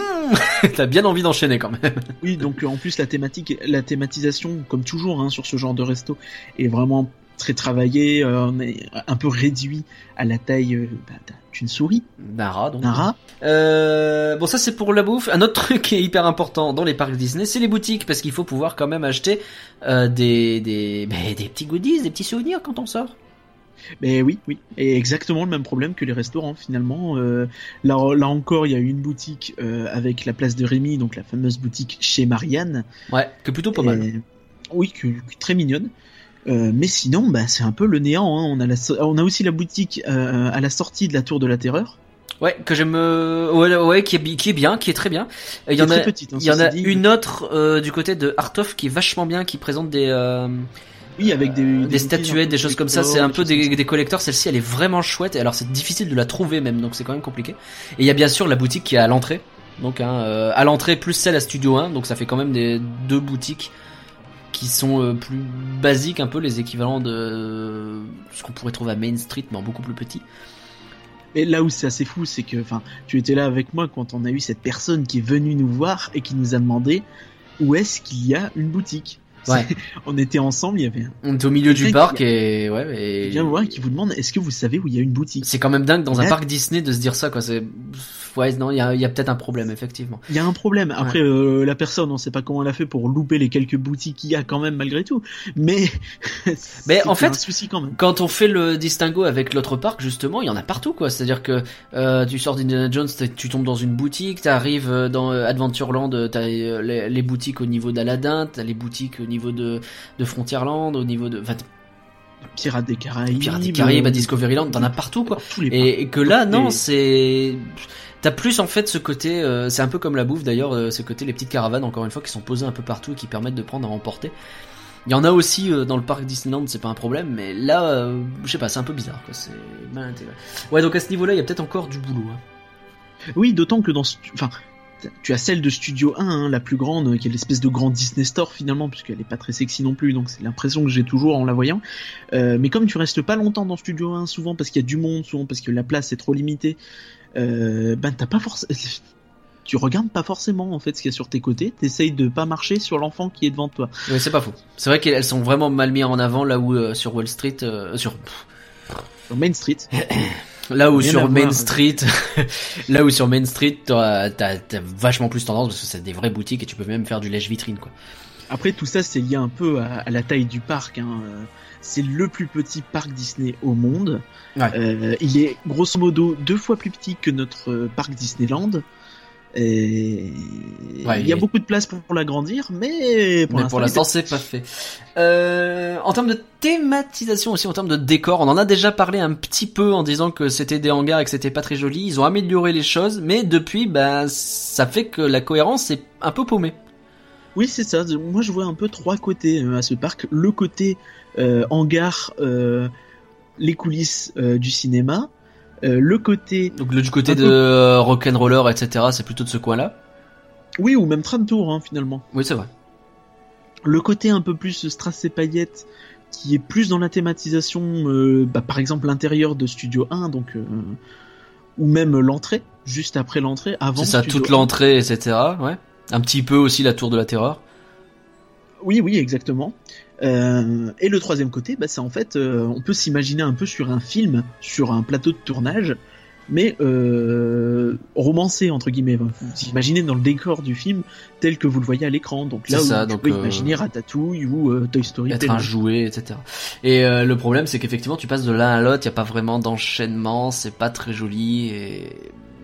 [laughs] t'as bien envie d'enchaîner quand même. Oui, donc en plus la thématique, la thématisation, comme toujours hein, sur ce genre de resto, est vraiment très travaillé, euh, on est un peu réduit à la taille euh, bah, d'une souris. Rat, donc. Euh, bon, ça c'est pour la bouffe. Un autre [laughs] truc qui est hyper important dans les parcs Disney, c'est les boutiques, parce qu'il faut pouvoir quand même acheter des, des, bah, des petits goodies, des petits souvenirs quand on sort. Mais oui, oui, et exactement le même problème que les restaurants finalement. là, là encore, il y a une boutique avec la place de Rémi, donc la fameuse boutique chez Marianne. Ouais, que plutôt pas mal. Oui, que, très mignonne. Euh, mais sinon, bah, c'est un peu le néant. Hein. On, a la so- on a aussi la boutique euh, à la sortie de la Tour de la Terreur. Ouais, que j'aime, euh, ouais, ouais, qui est, bi- qui est bien, qui est très bien. Il y qui en est a, très petite, hein, il y en a dit. une autre euh, du côté de Artov qui est vachement bien, qui présente des, Oui, avec des, statuettes, des choses comme ça. C'est un peu des, des collecteurs. Celle-ci, elle est vraiment chouette. Et alors, c'est difficile de la trouver même, donc c'est quand même compliqué. Et il y a bien sûr la boutique qui est à l'entrée. Donc, hein, à l'entrée plus celle à Studio 1. Donc, ça fait quand même des deux boutiques qui sont euh, plus basiques, un peu les équivalents de euh, ce qu'on pourrait trouver à Main Street, mais en beaucoup plus petit. Et là où c'est assez fou, c'est que, enfin, tu étais là avec moi quand on a eu cette personne qui est venue nous voir et qui nous a demandé où est-ce qu'il y a une boutique. Ouais. [laughs] On était ensemble, il y avait On est au milieu du parc et ouais. Et... vient vous voir qui vous demande est-ce que vous savez où il y a une boutique? C'est quand même dingue dans un parc Disney de se dire ça, quoi. C'est ouais, non, il y a, il y a peut-être un problème effectivement. Il y a un problème. Après, euh, la personne, on sait pas comment elle a fait pour louper les quelques boutiques qu'il y a quand même malgré tout. Mais, [laughs] Mais en fait- un souci quand même. Quand on fait le distinguo avec l'autre parc, justement, il y en a partout, quoi. C'est-à-dire que euh, tu sors d'Indiana Jones, tu tombes dans une boutique, t'arrives euh, dans Adventureland, t'as les, les boutiques au niveau d'Aladdin, t'as les boutiques au niveau de, de Frontierland, au niveau de, enfin, Pirates des Caraïbes. Pirates des Caraïbes, à euh, Discoveryland, t'en as partout, quoi. Et, et que là, non, Et- c'est t'as plus en fait ce côté, euh, c'est un peu comme la bouffe d'ailleurs, euh, ce côté les petites caravanes encore une fois qui sont posées un peu partout et qui permettent de prendre à emporter. Il y en a aussi euh, dans le parc Disneyland, c'est pas un problème, mais là, je sais pas, c'est un peu bizarre, quoi. C'est mal intégré. Ouais, donc à ce niveau-là, il y a peut-être encore du boulot. Hein. Oui, d'autant que dans, ce- enfin, tu as celle de Studio 1, hein, la plus grande, qui est l'espèce de grand Disney Store finalement, puisqu'elle est pas très sexy non plus, donc c'est l'impression que j'ai toujours en la voyant. Euh, mais comme tu restes pas longtemps dans Studio 1, souvent parce qu'il y a du monde, souvent parce que la place est trop limitée, euh, ben t'as pas forcément, [laughs] tu regardes pas forcément en fait ce qu'il y a sur tes côtés, t'essayes de pas marcher sur l'enfant qui est devant toi. Ouais, c'est pas faux. C'est vrai qu'elles sont vraiment mal mises en avant là où euh, sur Wall Street, euh, sur Sur Main Street, [laughs] Là où sur Main voir. Street, [laughs] là où sur Main Street, t'as t'as vachement plus tendance parce que c'est des vraies boutiques et tu peux même faire du lèche vitrine quoi. Après, tout ça, c'est lié un peu à, à la taille du parc. Hein. C'est le plus petit parc Disney au monde. Ouais. Euh, il est grosso modo deux fois plus petit que notre euh, parc Disneyland. Et Ouais, il y a il beaucoup de place pour, l'agrandir, mais pour l'instant, c'est pas fait. Euh, en termes de thématisation aussi, en termes de décor, on en a déjà parlé un petit peu en disant que c'était des hangars et que c'était pas très joli. Ils ont amélioré les choses, mais depuis, bah, ça fait que la cohérence est un peu paumée. Oui, c'est ça. Moi, je vois un peu trois côtés euh, à ce parc. Le côté euh, hangar, euh, les coulisses du cinéma. Euh, le côté, Donc le du côté de peu. rock'n'roller, etc., c'est plutôt de ce coin-là. oui, ou même tram tour, hein, finalement. Oui, c'est vrai. Le côté un peu plus strass et paillettes, qui est plus dans la thématisation, euh, bah, par exemple l'intérieur de Studio 1, donc euh, ou même l'entrée, juste après l'entrée, avant. C'est ça, Studio toute 1. l'entrée, etc., ouais. Un petit peu aussi la tour de la terreur. Oui, oui, exactement. Euh, et le troisième côté, bah, c'est en fait, euh, on peut s'imaginer un peu sur un film, sur un plateau de tournage, mais euh, romancé entre guillemets. Vous imaginez dans le décor du film tel que vous le voyez à l'écran. Donc là, où ça, tu donc, peux euh, imaginer Ratatouille ou euh, Toy Story. être un jouet, etc. Et le problème, c'est qu'effectivement, tu passes de l'un à l'autre, il y a pas vraiment d'enchaînement, c'est pas très joli et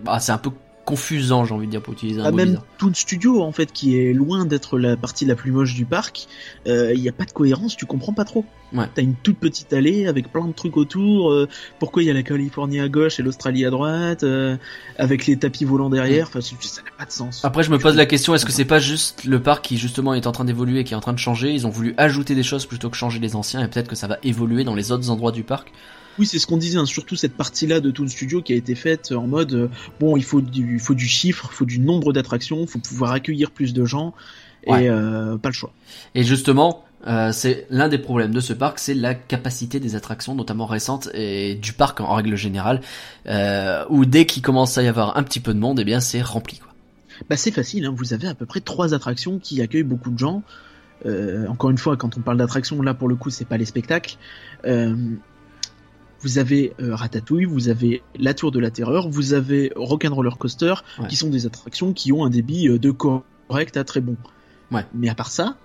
bah, c'est un peu confusant, j'ai envie de dire, pour utiliser un Ah, mot même bizarre. Toon Studio, en fait, qui est loin d'être la partie la plus moche du parc, il n'y a pas de cohérence, tu comprends pas trop. Ouais. T'as une toute petite allée avec plein de trucs autour. euh, pourquoi il y a la Californie à gauche et l'Australie à droite, euh, avec les tapis volants derrière. Enfin, ça n'a pas de sens. Après, je me pose la question, est-ce que c'est pas juste le parc qui justement est en train d'évoluer et qui est en train de changer? Ils ont voulu ajouter des choses plutôt que changer les anciens et peut-être que ça va évoluer dans les autres endroits du parc. Oui, c'est ce qu'on disait, hein, surtout cette partie-là de Toon Studio qui a été faite en mode euh, bon, il faut du, faut du chiffre, il faut du nombre d'attractions, il faut pouvoir accueillir plus de gens Ouais. et euh, pas le choix. Et justement, euh, c'est l'un des problèmes de ce parc, c'est la capacité des attractions, notamment récentes, et du parc en, en règle générale, euh, où dès qu'il commence à y avoir un petit peu de monde, eh bien c'est rempli. Quoi. Bah c'est facile, hein, vous avez à peu près trois attractions qui accueillent beaucoup de gens. Euh, encore une fois, quand on parle d'attractions, là pour le coup, c'est pas les spectacles. Euh, vous avez euh, Ratatouille, vous avez la Tour de la Terreur, vous avez Rock'n'Roller Coaster, Ouais. qui sont des attractions qui ont un débit euh, de correct à très bon. Ouais. Mais à part ça,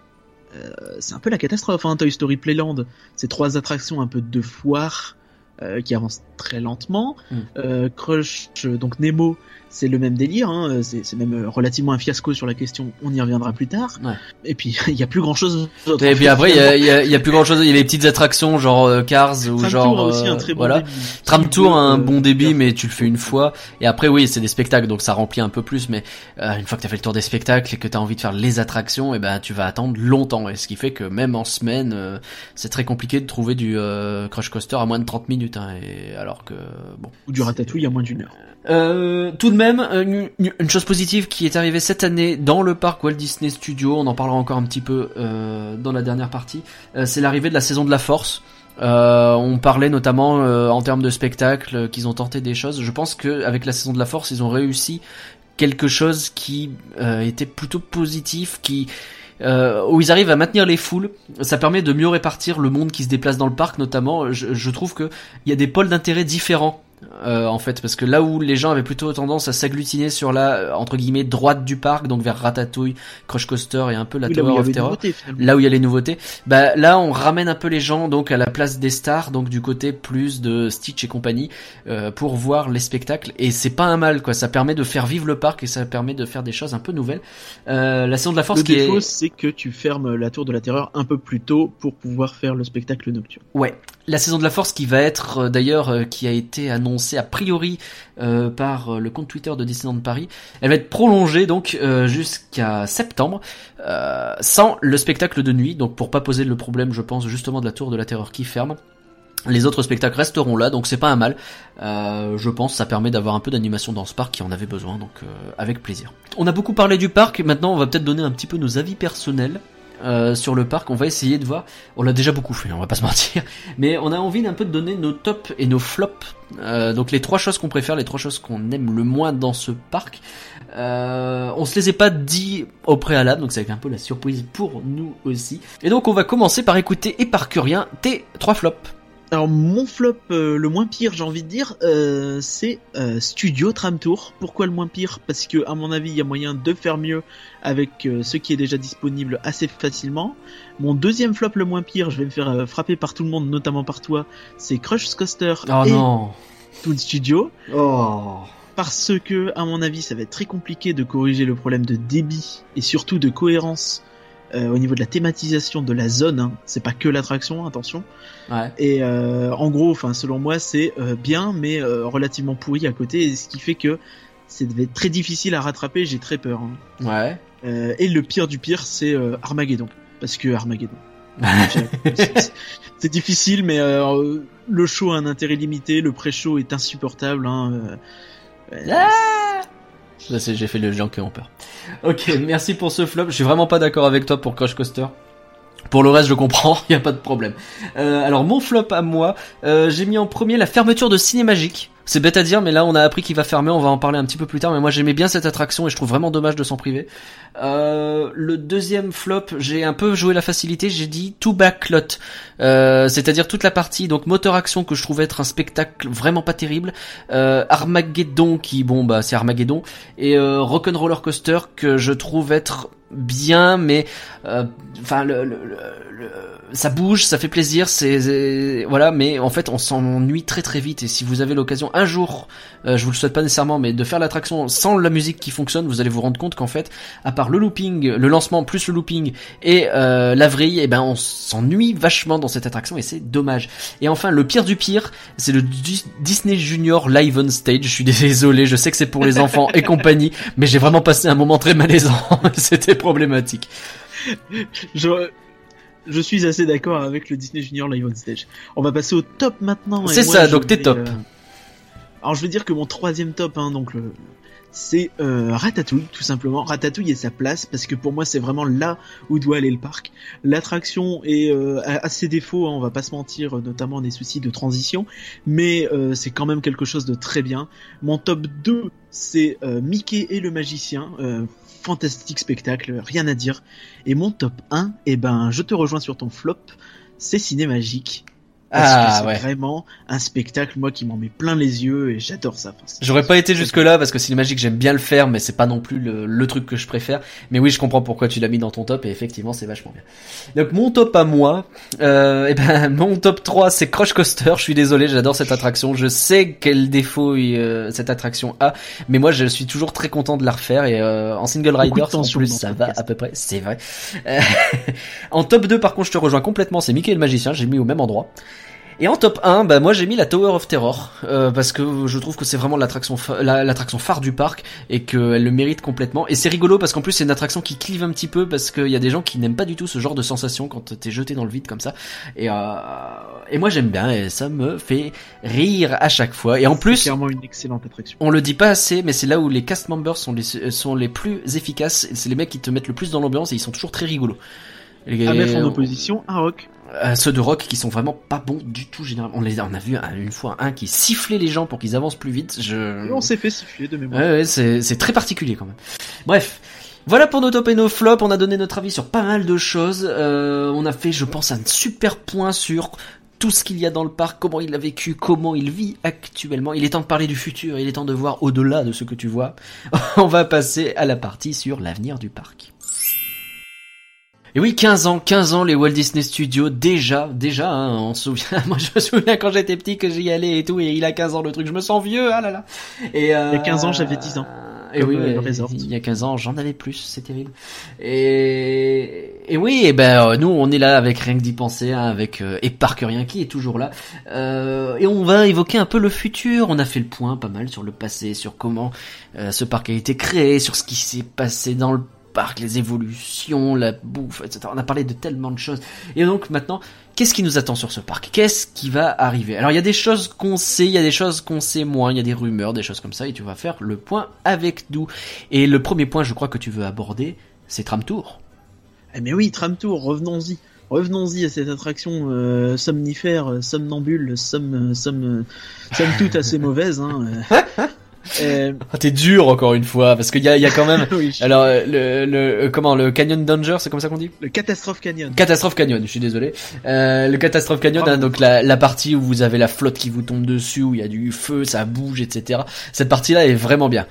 euh, c'est un peu la catastrophe. Hein, Toy Story Playland, c'est trois attractions un peu de foire euh, qui avance très lentement. Mm. Crush, donc Nemo, c'est le même délire, hein, c'est c'est même euh, relativement un fiasco sur la question, on y reviendra plus tard. Ouais. Et puis [laughs] il y a plus grand chose. Et puis après, il y y, y a plus grand chose. Il y a les petites attractions genre euh, Cars ou Tram genre Tour a aussi euh, un très bon voilà. débit. Tram Tour a un Euh, bon débit, mais tu le fais une fois. Et après, oui, c'est des spectacles, donc ça remplit un peu plus. Mais euh, une fois que t'as fait le tour des spectacles et que t'as envie de faire les attractions, et ben tu vas attendre longtemps. Et ce qui fait que même en semaine, euh, c'est très compliqué de trouver du euh, Crush Coaster à moins de 30 minutes. Hein, et alors que bon. Ou du ratatouille à moins d'une heure. Euh, tout de même, une, chose positive qui est arrivée cette année dans le parc Walt Disney Studio, on en parlera encore un petit peu euh, dans la dernière partie, euh, c'est l'arrivée de la saison de la Force. Euh, on parlait notamment en termes de spectacle qu'ils ont tenté des choses. Je pense que avec la saison de la Force, ils ont réussi quelque chose qui était plutôt positif, qui où ils arrivent à maintenir les foules. Ça permet de mieux répartir le monde qui se déplace dans le parc, notamment. Je, je trouve que il y a des pôles d'intérêt différents. Euh, en fait, parce que là où les gens avaient plutôt tendance à s'agglutiner sur la euh, entre guillemets droite du parc, donc vers Ratatouille, Crush Coaster et un peu la Oui, Tower of Terror, là où il y a les nouveautés, bah là on ramène un peu les gens donc à la place des stars, donc du côté plus de Stitch et compagnie euh, pour voir les spectacles et c'est pas un mal quoi, ça permet de faire vivre le parc et ça permet de faire des choses un peu nouvelles. Euh, la saison de la force Le qui défaut, est c'est que tu fermes la tour de la terreur un peu plus tôt pour pouvoir faire le spectacle nocturne. Ouais, la saison de la force qui va être euh, d'ailleurs euh, qui a été annoncée a priori euh, par le compte Twitter de Disneyland Paris. Elle va être prolongée donc euh, jusqu'à septembre sans le spectacle de nuit. Donc pour pas poser le problème, je pense justement de la tour de la terreur qui ferme. Les autres spectacles resteront là, donc c'est pas un mal. Je pense ça permet d'avoir un peu d'animation dans ce parc qui en avait besoin, donc avec plaisir. On a beaucoup parlé du parc, maintenant on va peut-être donner un petit peu nos avis personnels euh, sur le parc. On va essayer de voir. On l'a déjà beaucoup fait, on va pas se mentir, [laughs] mais on a envie d'un peu de donner nos tops et nos flops. Euh, donc les trois choses qu'on préfère, les trois choses qu'on aime le moins dans ce parc. Euh, on se les est pas dit au préalable, donc c'est un peu la surprise pour nous aussi. Et donc on va commencer par écouter et par curien tes trois flops. Alors mon flop euh, le moins pire, j'ai envie de dire, euh, c'est euh, Studio Tram Tour. Pourquoi le moins pire? Parce que à mon avis, il y a moyen de faire mieux avec euh, ce qui est déjà disponible assez facilement. Mon deuxième flop le moins pire, je vais me faire euh, frapper par tout le monde, notamment par toi, c'est Crush Coaster Oh et non. Toon Studio. Oh. Parce que, à mon avis, ça va être très compliqué de corriger le problème de débit et surtout de cohérence euh, au niveau de la thématisation de la zone. Hein. C'est pas que l'attraction, attention. Ouais. Et euh, en gros, enfin selon moi, c'est euh, bien, mais euh, relativement pourri à côté, et ce qui fait que c'est très difficile à rattraper. J'ai très peur. hein. Ouais. Euh, et le pire du pire, c'est euh, Armageddon, parce que Armageddon. [laughs] C'est- difficile, mais euh, le show a un intérêt limité, le pré-show est insupportable. Hein, euh, j'ai fait le gens qui ont peur. Ok, merci pour ce flop. Je suis vraiment pas d'accord avec toi pour Crush Coaster. Pour le reste, je comprends, [laughs] y a pas de problème. Euh, alors mon flop à moi, euh, j'ai mis en premier la fermeture de Cinémagique. C'est bête à dire, mais là on a appris qu'il va fermer, on va en parler un petit peu plus tard. Mais moi j'aimais bien cette attraction et je trouve vraiment dommage de s'en priver. Euh, le deuxième flop, j'ai un peu joué la facilité, j'ai dit tout backlot, euh, c'est-à-dire toute la partie donc moteur action que je trouvais être un spectacle vraiment pas terrible, euh, Armageddon qui bon bah c'est Armageddon et euh, Rock'n'Roller Coaster que je trouve être bien mais euh, enfin le, le- le- le- ça bouge ça fait plaisir c'est voilà mais en fait on s'ennuie très très vite. Et si vous avez l'occasion un jour euh, je vous le souhaite pas nécessairement mais de faire l'attraction sans la musique qui fonctionne vous allez vous rendre compte qu'en fait à part le looping le lancement plus le looping et euh, la vrille et ben on s'ennuie vachement dans cette attraction et c'est dommage. Et enfin le pire du pire c'est le Dis- Disney Junior Live on Stage. Je suis désolé je sais que c'est pour les enfants et compagnie mais j'ai vraiment passé un moment très malaisant. [laughs] C'était problématique. Je, je suis assez d'accord avec le Disney Junior Live on Stage. On va passer au top maintenant. C'est ça, donc t'es top. euh, Alors je vais dire que mon troisième top, hein, donc le... c'est euh, Ratatouille, tout simplement. Ratatouille et sa place, parce que pour moi c'est vraiment là où doit aller le parc. L'attraction est euh, a ses défauts, hein, on va pas se mentir, euh, notamment des soucis de transition, mais euh, c'est quand même quelque chose de très bien. Mon top 2, c'est euh, Mickey et le magicien. Fantastique spectacle, rien à dire. Et mon top 1, eh ben, je te rejoins sur ton flop, c'est Cinémagique. Parce Ah, que ouais. vraiment un spectacle, moi, qui m'en met plein les yeux et j'adore ça. Enfin, J'aurais pas été jusque là parce que Cinemagique j'aime bien le faire mais c'est pas non plus le, le truc que je préfère. Mais oui je comprends pourquoi tu l'as mis dans ton top et effectivement c'est vachement bien. Donc mon top à moi, euh, [laughs] eh ben mon top 3 c'est Crush Coaster. Je suis désolé j'adore cette attraction. Je sais quel défaut euh, cette attraction a, mais moi je suis toujours très content de la refaire et euh, en single rider en plus ça va à peu près. C'est vrai. Euh, [laughs] en top 2 par contre je te rejoins complètement. C'est Mickey et le magicien. J'ai mis au même endroit. Et en top 1, bah moi j'ai mis la Tower of Terror euh, parce que je trouve que c'est vraiment l'attraction l'attraction phare du parc et qu'elle le mérite complètement. Et c'est rigolo parce qu'en plus c'est une attraction qui clive un petit peu parce qu'il y a des gens qui n'aiment pas du tout ce genre de sensation quand t'es jeté dans le vide comme ça. Et, euh, et moi j'aime bien et ça me fait rire à chaque fois. Et en C'est plus, clairement une excellente attraction. on le dit pas assez, mais c'est là où les cast members sont les sont les plus efficaces. C'est les mecs qui te mettent le plus dans l'ambiance et ils sont toujours très rigolos. Et- À mettre en opposition Rock. Euh, ceux de rock qui sont vraiment pas bons du tout généralement. On les a, on a vu un- une fois un qui sifflait les gens pour qu'ils avancent plus vite. Je... On s'est fait siffler de mémoire. Ouais, ouais, c'est, c'est très particulier quand même. Bref. Voilà pour nos top et nos flops. On a donné notre avis sur pas mal de choses. Euh, on a fait, je pense, un super point sur tout ce qu'il y a dans le parc, comment il a vécu, comment il vit actuellement. Il est temps de parler du futur, il est temps de voir au-delà de ce que tu vois. [laughs] On va passer à la partie sur l'avenir du parc. Et oui, 15 ans, 15 ans, les Walt Disney Studios, déjà, déjà, hein, on se souvient, [laughs] moi je me souviens quand j'étais petit que j'y allais et tout, et il a 15 ans le truc, je me sens vieux, ah là là. Et, euh, Il y a 15 ans, j'avais 10 ans. Et oui, euh, resort. il y a 15 ans, j'en avais plus, c'est terrible. Et, et oui, et ben euh, nous on est là avec rien que d'y penser, hein, avec euh, et Parkerien qui est toujours là, Euh, et on va évoquer un peu le futur. On a fait le point pas mal sur le passé, sur comment euh, ce parc a été créé, sur ce qui s'est passé dans le parc, les évolutions, la bouffe, etc. On a parlé de tellement de choses. Et donc maintenant, qu'est-ce qui nous attend sur ce parc? Qu'est-ce qui va arriver? Alors il y a des choses qu'on sait, il y a des choses qu'on sait moins, il y a des rumeurs, des choses comme ça, et tu vas faire le point avec nous. Et le premier point, je crois que tu veux aborder, c'est Tram Tour. Eh mais oui, Tram Tour, revenons-y. Revenons-y à cette attraction euh, somnifère, euh, somnambule, somme, euh, somme, somme [laughs] toute assez mauvaise. Hein, [laughs] euh. Ah, T'es dur encore une fois, parce qu'il y a, il y a quand même... [laughs] oui, je- Alors, euh, le, le, euh, comment, le Canyon Danger, c'est comme ça qu'on dit? Le Catastrophe Canyon. Catastrophe Canyon, je suis désolé. Euh, le Catastrophe Canyon, hein, donc la, la partie où vous avez la flotte qui vous tombe dessus, où il y a du feu, ça bouge, etc. Cette partie-là est vraiment bien.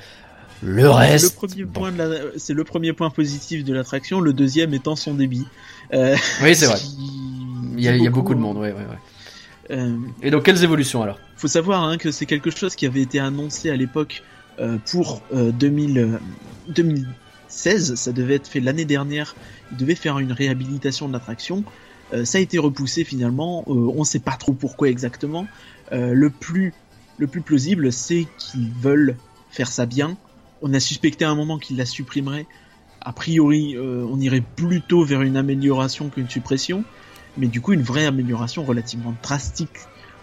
Le reste... premier bon. point de la, c'est le premier point positif de l'attraction. Le deuxième étant son débit. Euh, Oui, c'est [laughs] vrai. Il y a, il y a beaucoup de monde, ouais, ouais, ouais. Euh, Et donc, quelles évolutions alors faut savoir hein, que c'est quelque chose qui avait été annoncé à l'époque euh, pour euh, 2000, euh, 2016. Ça devait être fait l'année dernière. Il devait faire une réhabilitation de l'attraction. Ça a été repoussé finalement. On ne sait pas trop pourquoi exactement. Le plus le plus plausible, c'est qu'ils veulent faire ça bien. On a suspecté à un moment qu'ils la supprimeraient. A priori, euh, on irait plutôt vers une amélioration qu'une suppression, mais du coup une vraie amélioration relativement drastique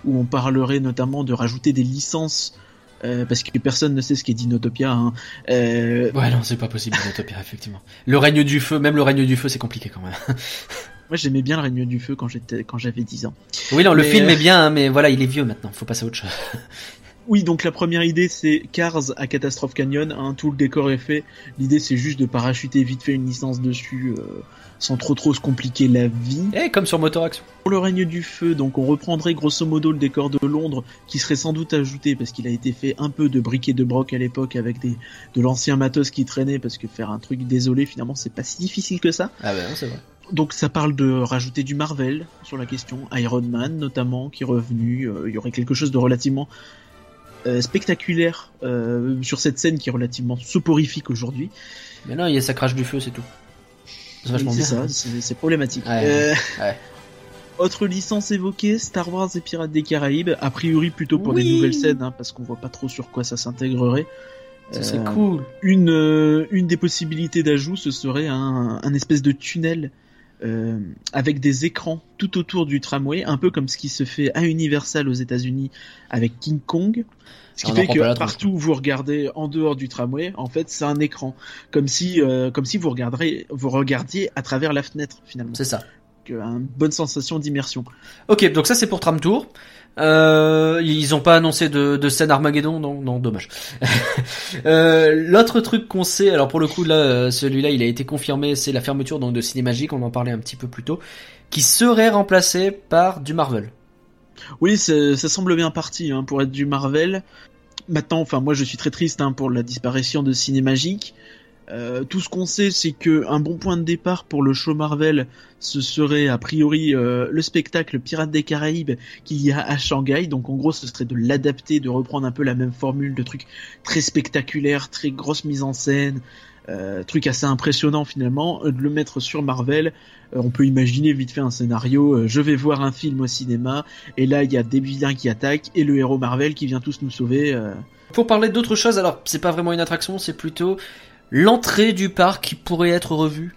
où on parlerait notamment de rajouter des licences euh, parce que personne ne sait ce qu'est Dinotopia. Hein. Euh, Ouais, non, c'est pas possible, Utopia, [laughs] effectivement. Le règne du feu, même le règne du feu, c'est compliqué quand même. [laughs] moi j'aimais bien le règne du feu quand j'étais quand j'avais 10 ans. Oui, non, le film euh, est bien, hein, mais voilà, il est vieux maintenant, faut passer à autre chose. [laughs] Oui, donc la première idée c'est Cars à Catastrophe Canyon, hein, tout le décor est fait. L'idée c'est juste de parachuter vite fait une licence dessus euh, sans trop trop se compliquer la vie. Eh, comme sur Motor Action. Pour le règne du feu, donc on reprendrait grosso modo le décor de Londres qui serait sans doute ajouté parce qu'il a été fait un peu de briques et de broc à l'époque avec des de l'ancien matos qui traînait parce que faire un truc désolé finalement c'est pas si difficile que ça. Ah bah non, c'est vrai. Donc ça parle de rajouter du Marvel sur la question, Iron Man notamment qui est revenu, euh, il y aurait quelque chose de relativement euh, spectaculaire euh, sur cette scène qui est relativement soporifique aujourd'hui. Mais non, il y a ça crache du feu, c'est tout. C'est ça, c'est problématique. Ouais, Euh, ouais. [laughs] Autre licence évoquée, Star Wars et Pirates des Caraïbes, a priori plutôt pour Oui. des nouvelles scènes, hein, parce qu'on voit pas trop sur quoi ça s'intégrerait. Ça serait Euh, cool. Une, euh, une des possibilités d'ajout, ce serait un, un espèce de tunnel euh, avec des écrans tout autour du tramway, un peu comme ce qui se fait à Universal aux États-Unis avec King Kong. Ce qui fait que partout où vous regardez en dehors du tramway, en fait, c'est un écran, comme si, euh, comme si vous regarderez, vous regardiez à travers la fenêtre finalement. C'est ça. Une bonne sensation d'immersion. Ok, donc ça c'est pour Tram Tour. Euh, ils ont pas annoncé de, de scène Armageddon, non, non, dommage. [laughs] euh, L'autre truc qu'on sait, alors pour le coup là, euh, celui-là il a été confirmé, c'est la fermeture donc de Cinémagique, on en parlait un petit peu plus tôt, qui serait remplacé par du Marvel. Oui, ça, ça semble bien parti hein, pour être du Marvel. Maintenant, enfin moi je suis très triste hein, pour la disparition de Cinémagique. Euh, tout ce qu'on sait, c'est que un bon point de départ pour le show Marvel, ce serait a priori euh, le spectacle Pirates des Caraïbes qu'il y a à Shanghai. Donc en gros, ce serait de l'adapter, de reprendre un peu la même formule de trucs très spectaculaires, très grosse mise en scène, euh, truc assez impressionnant finalement, euh, de le mettre sur Marvel. Euh, on peut imaginer vite fait un scénario. euh, je vais voir un film au cinéma et là il y a des vilains qui attaquent et le héros Marvel qui vient tous nous sauver. euh. Pour parler d'autre chose, alors c'est pas vraiment une attraction, c'est plutôt l'entrée du parc qui pourrait être revue?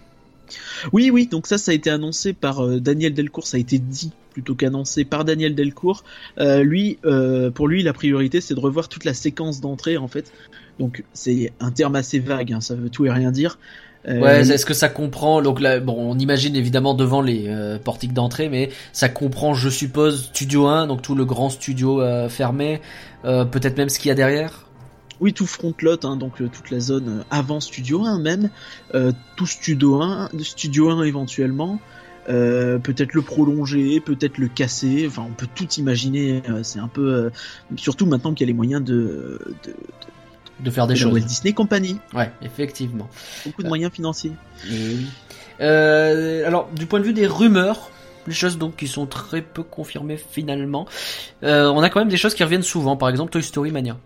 Oui, oui, donc ça, ça a été annoncé par euh, Daniel Delcourt, ça a été dit plutôt qu'annoncé par Daniel Delcourt. Euh, lui, euh, pour lui, la priorité, c'est de revoir toute la séquence d'entrée, en fait. Donc, c'est un terme assez vague, hein, ça veut tout et rien dire. Euh, Ouais, est-ce que ça comprend donc là, bon, on imagine évidemment devant les euh, portiques d'entrée, mais ça comprend, je suppose, Studio 1, donc tout le grand studio euh, fermé, euh, peut-être même ce qu'il y a derrière? Oui, tout front lot, hein, donc euh, toute la zone euh, avant Studio 1 même, euh, tout Studio 1, Studio 1 éventuellement, peut-être le prolonger, peut-être le casser, enfin on peut tout imaginer, c'est un peu... surtout maintenant qu'il y a les moyens de, de, De faire des de choses. Walt Disney Company, Ouais, effectivement. beaucoup de Euh. moyens financiers. Et oui. Euh, alors, du point de vue des rumeurs, les choses donc qui sont très peu confirmées finalement, euh, on a quand même des choses qui reviennent souvent. Par exemple, Toy Story Mania.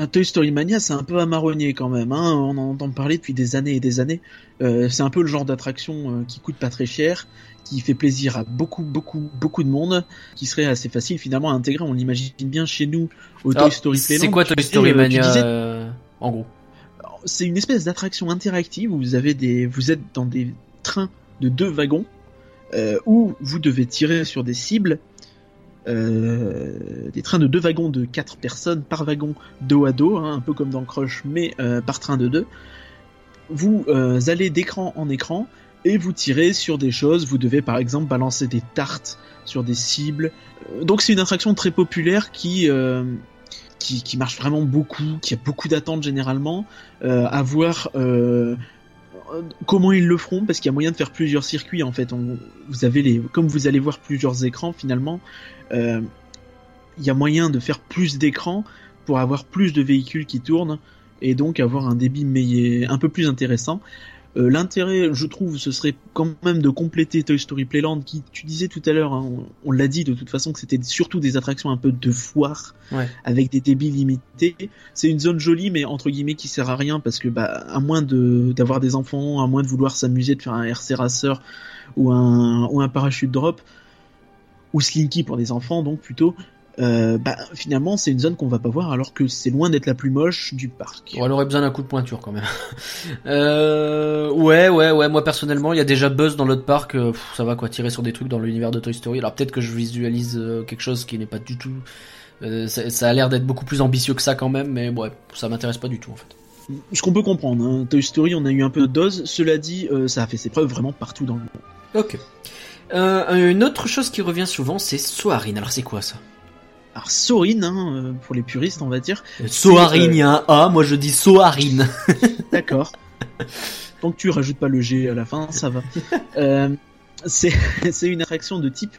Un Toy Story Mania, c'est un peu amarronnier quand même. Hein. On en entend parler depuis des années et des années. Euh, c'est un peu le genre d'attraction euh, qui coûte pas très cher, qui fait plaisir à beaucoup, beaucoup, beaucoup de monde, qui serait assez facile finalement à intégrer. On l'imagine bien chez nous au Alors, Toy Story Playland. C'est quoi Toy Story euh, Mania disais- euh, En gros? C'est une espèce d'attraction interactive où vous avez des, vous êtes dans des trains de deux wagons euh, où vous devez tirer sur des cibles. Euh, des trains de deux wagons de quatre personnes par wagon dos à dos, hein, un peu comme dans Crush, mais euh, par train de deux. Vous euh, allez d'écran en écran et vous tirez sur des choses. Vous devez par exemple balancer des tartes sur des cibles. Donc c'est une attraction très populaire qui qui, qui marche vraiment beaucoup, qui a beaucoup d'attentes généralement. Euh, à voir euh, comment ils le feront parce qu'il y a moyen de faire plusieurs circuits en fait. Vous avez les, comme vous allez voir plusieurs écrans finalement, euh, il y a moyen de faire plus d'écrans pour avoir plus de véhicules qui tournent et donc avoir un débit meilleur, un peu plus intéressant. Euh, L'intérêt, je trouve, ce serait quand même de compléter Toy Story Playland, qui, tu disais tout à l'heure, hein, on, on l'a dit de toute façon que c'était surtout des attractions un peu de foire, Ouais. avec des débits limités. C'est une zone jolie, mais entre guillemets qui sert à rien parce que, bah, à moins de d'avoir des enfants, à moins de vouloir s'amuser de faire un RC Racer ou un ou un parachute drop ou Slinky pour des enfants, donc plutôt. Euh, bah, finalement, c'est une zone qu'on va pas voir alors que c'est loin d'être la plus moche du parc. Bon, elle aurait besoin d'un coup de pointure quand même. [laughs] euh, ouais, ouais, ouais. Moi personnellement, il y a déjà Buzz dans l'autre parc. euh, pff, ça va quoi, tirer sur des trucs dans l'univers de Toy Story. Alors peut-être que je visualise euh, quelque chose qui n'est pas du tout. euh, ça, ça a l'air d'être beaucoup plus ambitieux que ça quand même, mais ouais, ça m'intéresse pas du tout en fait. Ce qu'on peut comprendre, hein. Toy Story, on a eu un peu de dose. Cela dit, euh, ça a fait ses preuves vraiment partout dans le monde. Ok. Euh, une autre chose qui revient souvent, c'est Soarin. Alors c'est quoi ça? Alors Sorin, hein, euh, pour les puristes, on va dire. Soarin, euh, il y a un A. Moi je dis Soarin. D'accord. Donc tu rajoutes pas le G à la fin, ça va. [laughs] Euh, [laughs] c'est une attraction de type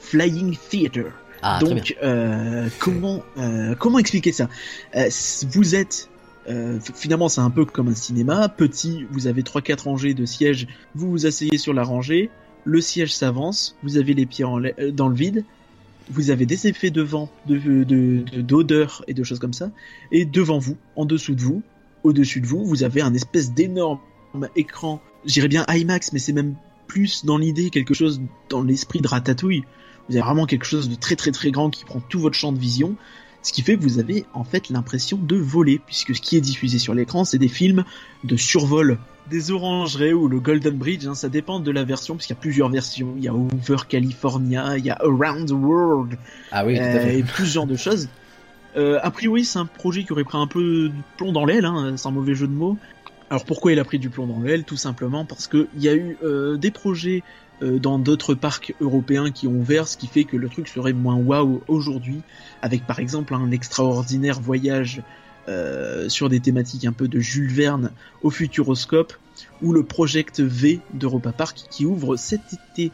Flying Theater. Ah, très bien. Donc euh, comment euh, comment expliquer ça? Euh, Vous êtes euh, finalement c'est un peu comme un cinéma petit. Vous avez trois quatre rangées de sièges. Vous vous asseyez sur la rangée. Le siège s'avance. Vous avez les pieds en euh, dans le vide. Vous avez des effets de vent, de de- de- d'odeur et de choses comme ça. Et devant vous, en dessous de vous, au-dessus de vous, vous avez un espèce d'énorme écran. J'irais bien IMAX, mais c'est même plus dans l'idée quelque chose dans l'esprit de Ratatouille. Vous avez vraiment quelque chose de très très très grand qui prend tout votre champ de vision, ce qui fait que vous avez en fait l'impression de voler, puisque ce qui est diffusé sur l'écran, c'est des films de survol des orangeries ou le Golden Bridge, hein, ça dépend de la version, puisqu'il y a plusieurs versions. Il y a Over California, il y a Around the World, Ah oui, tout à euh, et plusieurs de choses. Euh, a priori, c'est un projet qui aurait pris un peu du plomb dans l'aile, hein, sans mauvais jeu de mots. Alors pourquoi il a pris du plomb dans l'aile? Tout simplement parce que il y a eu euh, des projets dans d'autres parcs européens qui ont ouvert, ce qui fait que le truc serait moins waouh aujourd'hui, avec par exemple un extraordinaire voyage euh, sur des thématiques un peu de Jules Verne au Futuroscope, ou le Project V d'Europa Park qui ouvre cet été.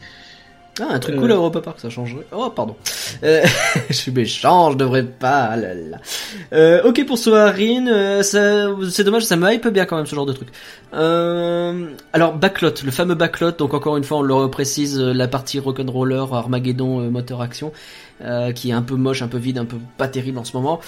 Ah, un truc Euh. cool à Europa Park, ça changerait. Oh, pardon. Euh, [laughs] je suis méchant, je devrais pas. là là. Euh, ok pour Soarin, euh, c'est dommage, ça me hype bien quand même ce genre de truc. Euh, alors backlot, le fameux backlot. Donc encore une fois, on le reprécise, euh, la partie rock'n'roller, Armageddon, moteur action, euh, qui est un peu moche, un peu vide, un peu pas terrible en ce moment.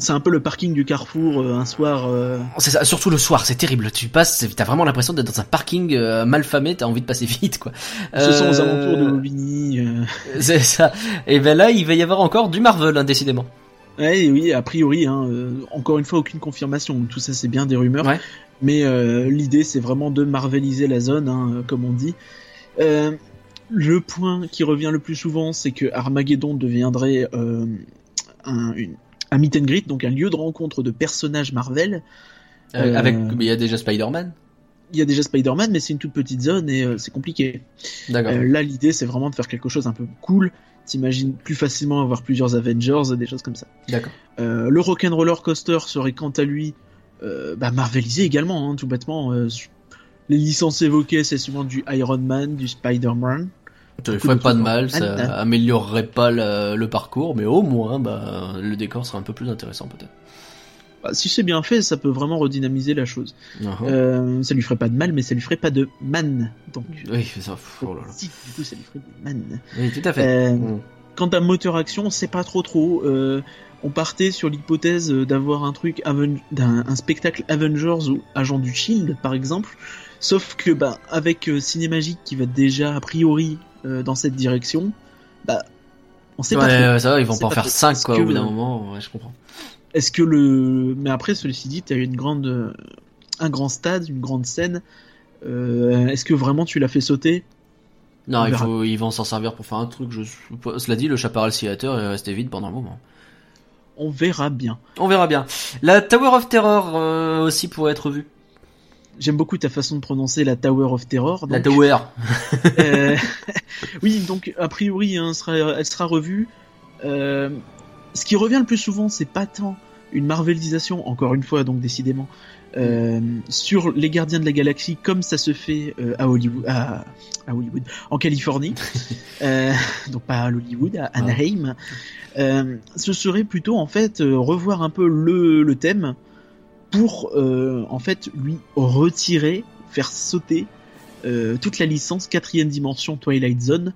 C'est un peu le parking du Carrefour euh, un soir. euh, C'est ça, surtout le soir, c'est terrible. Tu passes, t'as vraiment l'impression d'être dans un parking euh, mal famé, t'as envie de passer [laughs] vite, quoi. Ce sont aux Euh, alentours de euh. [laughs] C'est ça. Et ben là, il va y avoir encore du Marvel, hein, décidément. Ouais, oui, a priori, hein, encore une fois, aucune confirmation. Tout ça, c'est bien des rumeurs. Ouais. Mais l'idée, c'est vraiment de marveliser la zone, hein, comme on dit. Le point qui revient le plus souvent, c'est que Armageddon deviendrait un, une, un meet and greet, donc un lieu de rencontre de personnages Marvel. Euh, Euh, Avec, mais il y a déjà Spider-Man. Il y a déjà Spider-Man, mais c'est une toute petite zone et euh, c'est compliqué. D'accord. Là, l'idée, c'est vraiment de faire quelque chose un peu cool. T'imagines plus facilement avoir plusieurs Avengers, des choses comme ça. D'accord. Le Rock'n'Roller Coaster serait quant à lui bah, marvelisé également, hein, tout bêtement. les licences évoquées, c'est souvent du Iron Man, du Spider-Man. Ça beaucoup ferait pas de mal, en ça Ant-Man. améliorerait pas le, le parcours, mais au moins, bah, le décor serait un peu plus intéressant peut-être. Bah, si c'est bien fait, ça peut vraiment redynamiser la chose. Uh-huh. Euh, ça lui ferait pas de mal, mais ça lui ferait pas de man. Donc, Oui, c'est ça. Oh là là. si, du coup, ça lui ferait de man. Oui, tout à fait. Euh, Mm. Quant à moteur action, on sait pas trop trop. Euh, on partait sur l'hypothèse d'avoir un truc d'un un spectacle Avengers ou Agent du Shield par exemple. Sauf que bah avec euh, Cinémagique qui va déjà a priori euh, dans cette direction, bah on sait ouais, pas ouais, ça va, ils vont pas en faire trop. 5 Est-ce quoi que- au bout d'un moment, ouais, je comprends. Est-ce que le mais après ceci dit, t'as une grande euh, un grand stade, une grande scène. Euh, Est-ce que vraiment tu l'as fait sauter? Non, On il faut, ils vont s'en servir pour faire un truc. Je... Cela dit, le Chaparral Theater est resté vide pendant un moment. On verra bien. On verra bien. La Tower of Terror euh, aussi pourrait être vue. J'aime beaucoup ta façon de prononcer la Tower of Terror. La Tower. Euh, [laughs] oui, donc a priori, hein, sera, elle sera revue. Euh, ce qui revient le plus souvent, c'est pas tant une marvelisation, encore une fois, donc décidément, euh, sur les Gardiens de la Galaxie, comme ça se fait à Hollywood, à, à Hollywood, en Californie, [laughs] donc pas à Hollywood, à Anaheim. Euh, ce serait plutôt en fait revoir un peu le, le thème pour euh, en fait lui retirer, faire sauter euh, toute la licence quatrième dimension Twilight Zone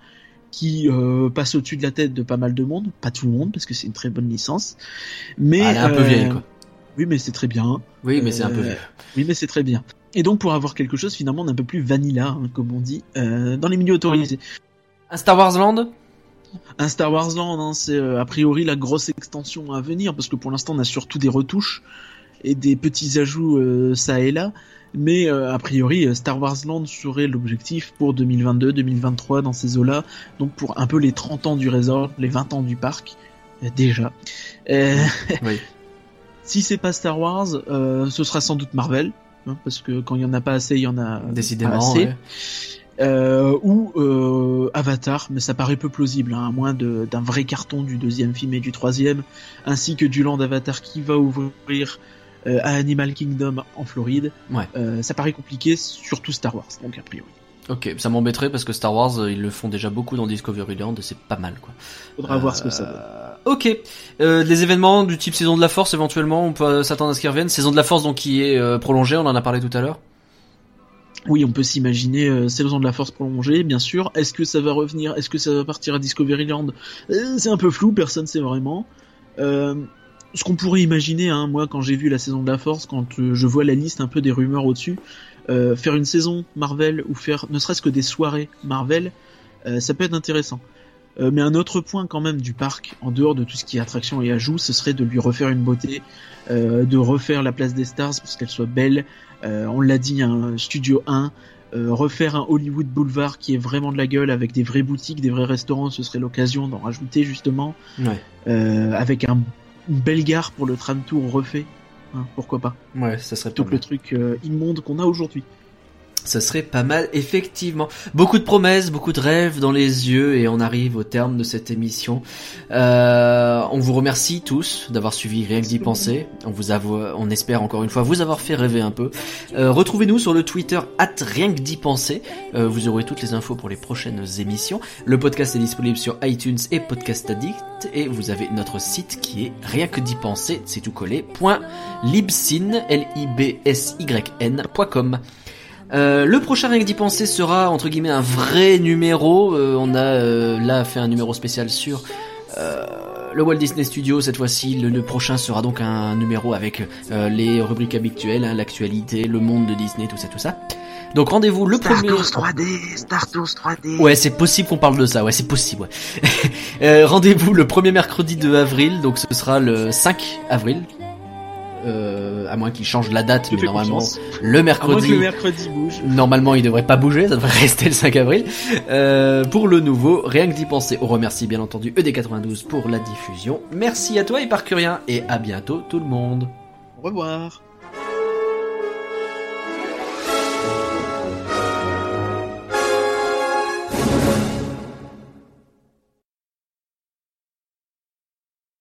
qui euh, passe au-dessus de la tête de pas mal de monde, pas tout le monde parce que c'est une très bonne licence, mais Ah, elle est un peu euh, vieille quoi. Oui, mais c'est très bien. Oui, mais c'est un peu euh, vieux. Oui, mais c'est très bien. Et donc pour avoir quelque chose finalement d'un peu plus vanilla, hein, comme on dit, euh, dans les milieux autorisés. Un Star Wars Land? Un Star Wars Land, hein, c'est euh, a priori la grosse extension à venir parce que pour l'instant on a surtout des retouches et des petits ajouts euh, ça et là. Mais euh, a priori, euh, Star Wars Land serait l'objectif pour 2022-2023 dans ces eaux-là. Donc pour un peu les 30 ans du resort, les 20 ans du parc, déjà. [laughs] Oui. si c'est pas Star Wars, ce sera sans doute Marvel. hein, parce que quand il y en a pas assez, il y en a pas Décidément. assez. ouais. Euh, ou euh, Avatar, mais ça paraît peu plausible, hein, à moins d'un vrai carton du deuxième film et du troisième, ainsi que du land Avatar qui va ouvrir euh, à Animal Kingdom en Floride. Ouais. Euh, ça paraît compliqué, surtout Star Wars, donc a priori. Ok, ça m'embêterait parce que Star Wars, euh, ils le font déjà beaucoup dans Discoveryland et c'est pas mal quoi. Faudra voir ce que ça donne. Euh, Ok. Euh, des événements du type saison de la Force, éventuellement, on peut euh, s'attendre à ce qu'ils reviennent. Saison de la Force, donc qui est euh, prolongée, on en a parlé tout à l'heure. Oui, on peut s'imaginer euh, Saison de la Force prolongée, bien sûr. Est-ce que ça va revenir? Est-ce que ça va partir à Discoveryland Euh, C'est un peu flou, personne sait vraiment. Euh, ce qu'on pourrait imaginer, hein, moi, quand j'ai vu la Saison de la Force, quand euh, je vois la liste un peu des rumeurs au-dessus, euh, faire une saison Marvel ou faire ne serait-ce que des soirées Marvel, euh, ça peut être intéressant. Mais un autre point quand même du parc, en dehors de tout ce qui est attraction et ajout, ce serait de lui refaire une beauté, de refaire la place des stars pour qu'elle soit belle. On l'a dit, un Studio 1, euh, refaire un Hollywood Boulevard qui est vraiment de la gueule avec des vraies boutiques, des vrais restaurants, ce serait l'occasion d'en rajouter justement, Ouais. euh, avec un, une belle gare pour le tram tour refait. Hein, pourquoi pas Ouais, ça serait Plutôt que le truc euh, immonde qu'on a aujourd'hui. Ce serait pas mal, effectivement. Beaucoup de promesses, beaucoup de rêves dans les yeux, et on arrive au terme de cette émission. Euh, on vous remercie tous d'avoir suivi Rien que d'y penser. On vous avoue, on espère encore une fois vous avoir fait rêver un peu. Euh, Retrouvez-nous sur le Twitter at Rien que d'y penser. Euh, vous aurez toutes les infos pour les prochaines émissions. Le podcast est disponible sur iTunes et Podcast Addict, et vous avez notre site qui est rien que d'y penser, c'est tout collé, libsyn, l i b s y n.com. Euh, le prochain Rien que d'y penser sera entre guillemets un vrai numéro. Euh, on a euh, là fait un numéro spécial sur le Walt Disney Studio cette fois-ci. Le, le prochain sera donc un numéro avec euh, les rubriques habituelles, hein, l'actualité, le monde de Disney, tout ça, tout ça. Donc rendez-vous le Star premier. Tours 3D, Star Tours 3D. Ouais, c'est possible qu'on parle de ça. Ouais, c'est possible. Ouais. [laughs] Euh, rendez-vous le premier mercredi de avril. Donc ce sera le 5 avril. Euh, à moins qu'il change la date, mais normalement confiance. le À moins mercredi. que le mercredi bouge. Normalement, il devrait pas bouger, ça devrait [laughs] rester le 5 avril. Euh, pour le nouveau, rien que d'y penser. On remercie bien entendu E ED92 pour la diffusion. Merci à toi, Hypercurien, et à bientôt tout le monde. Au revoir.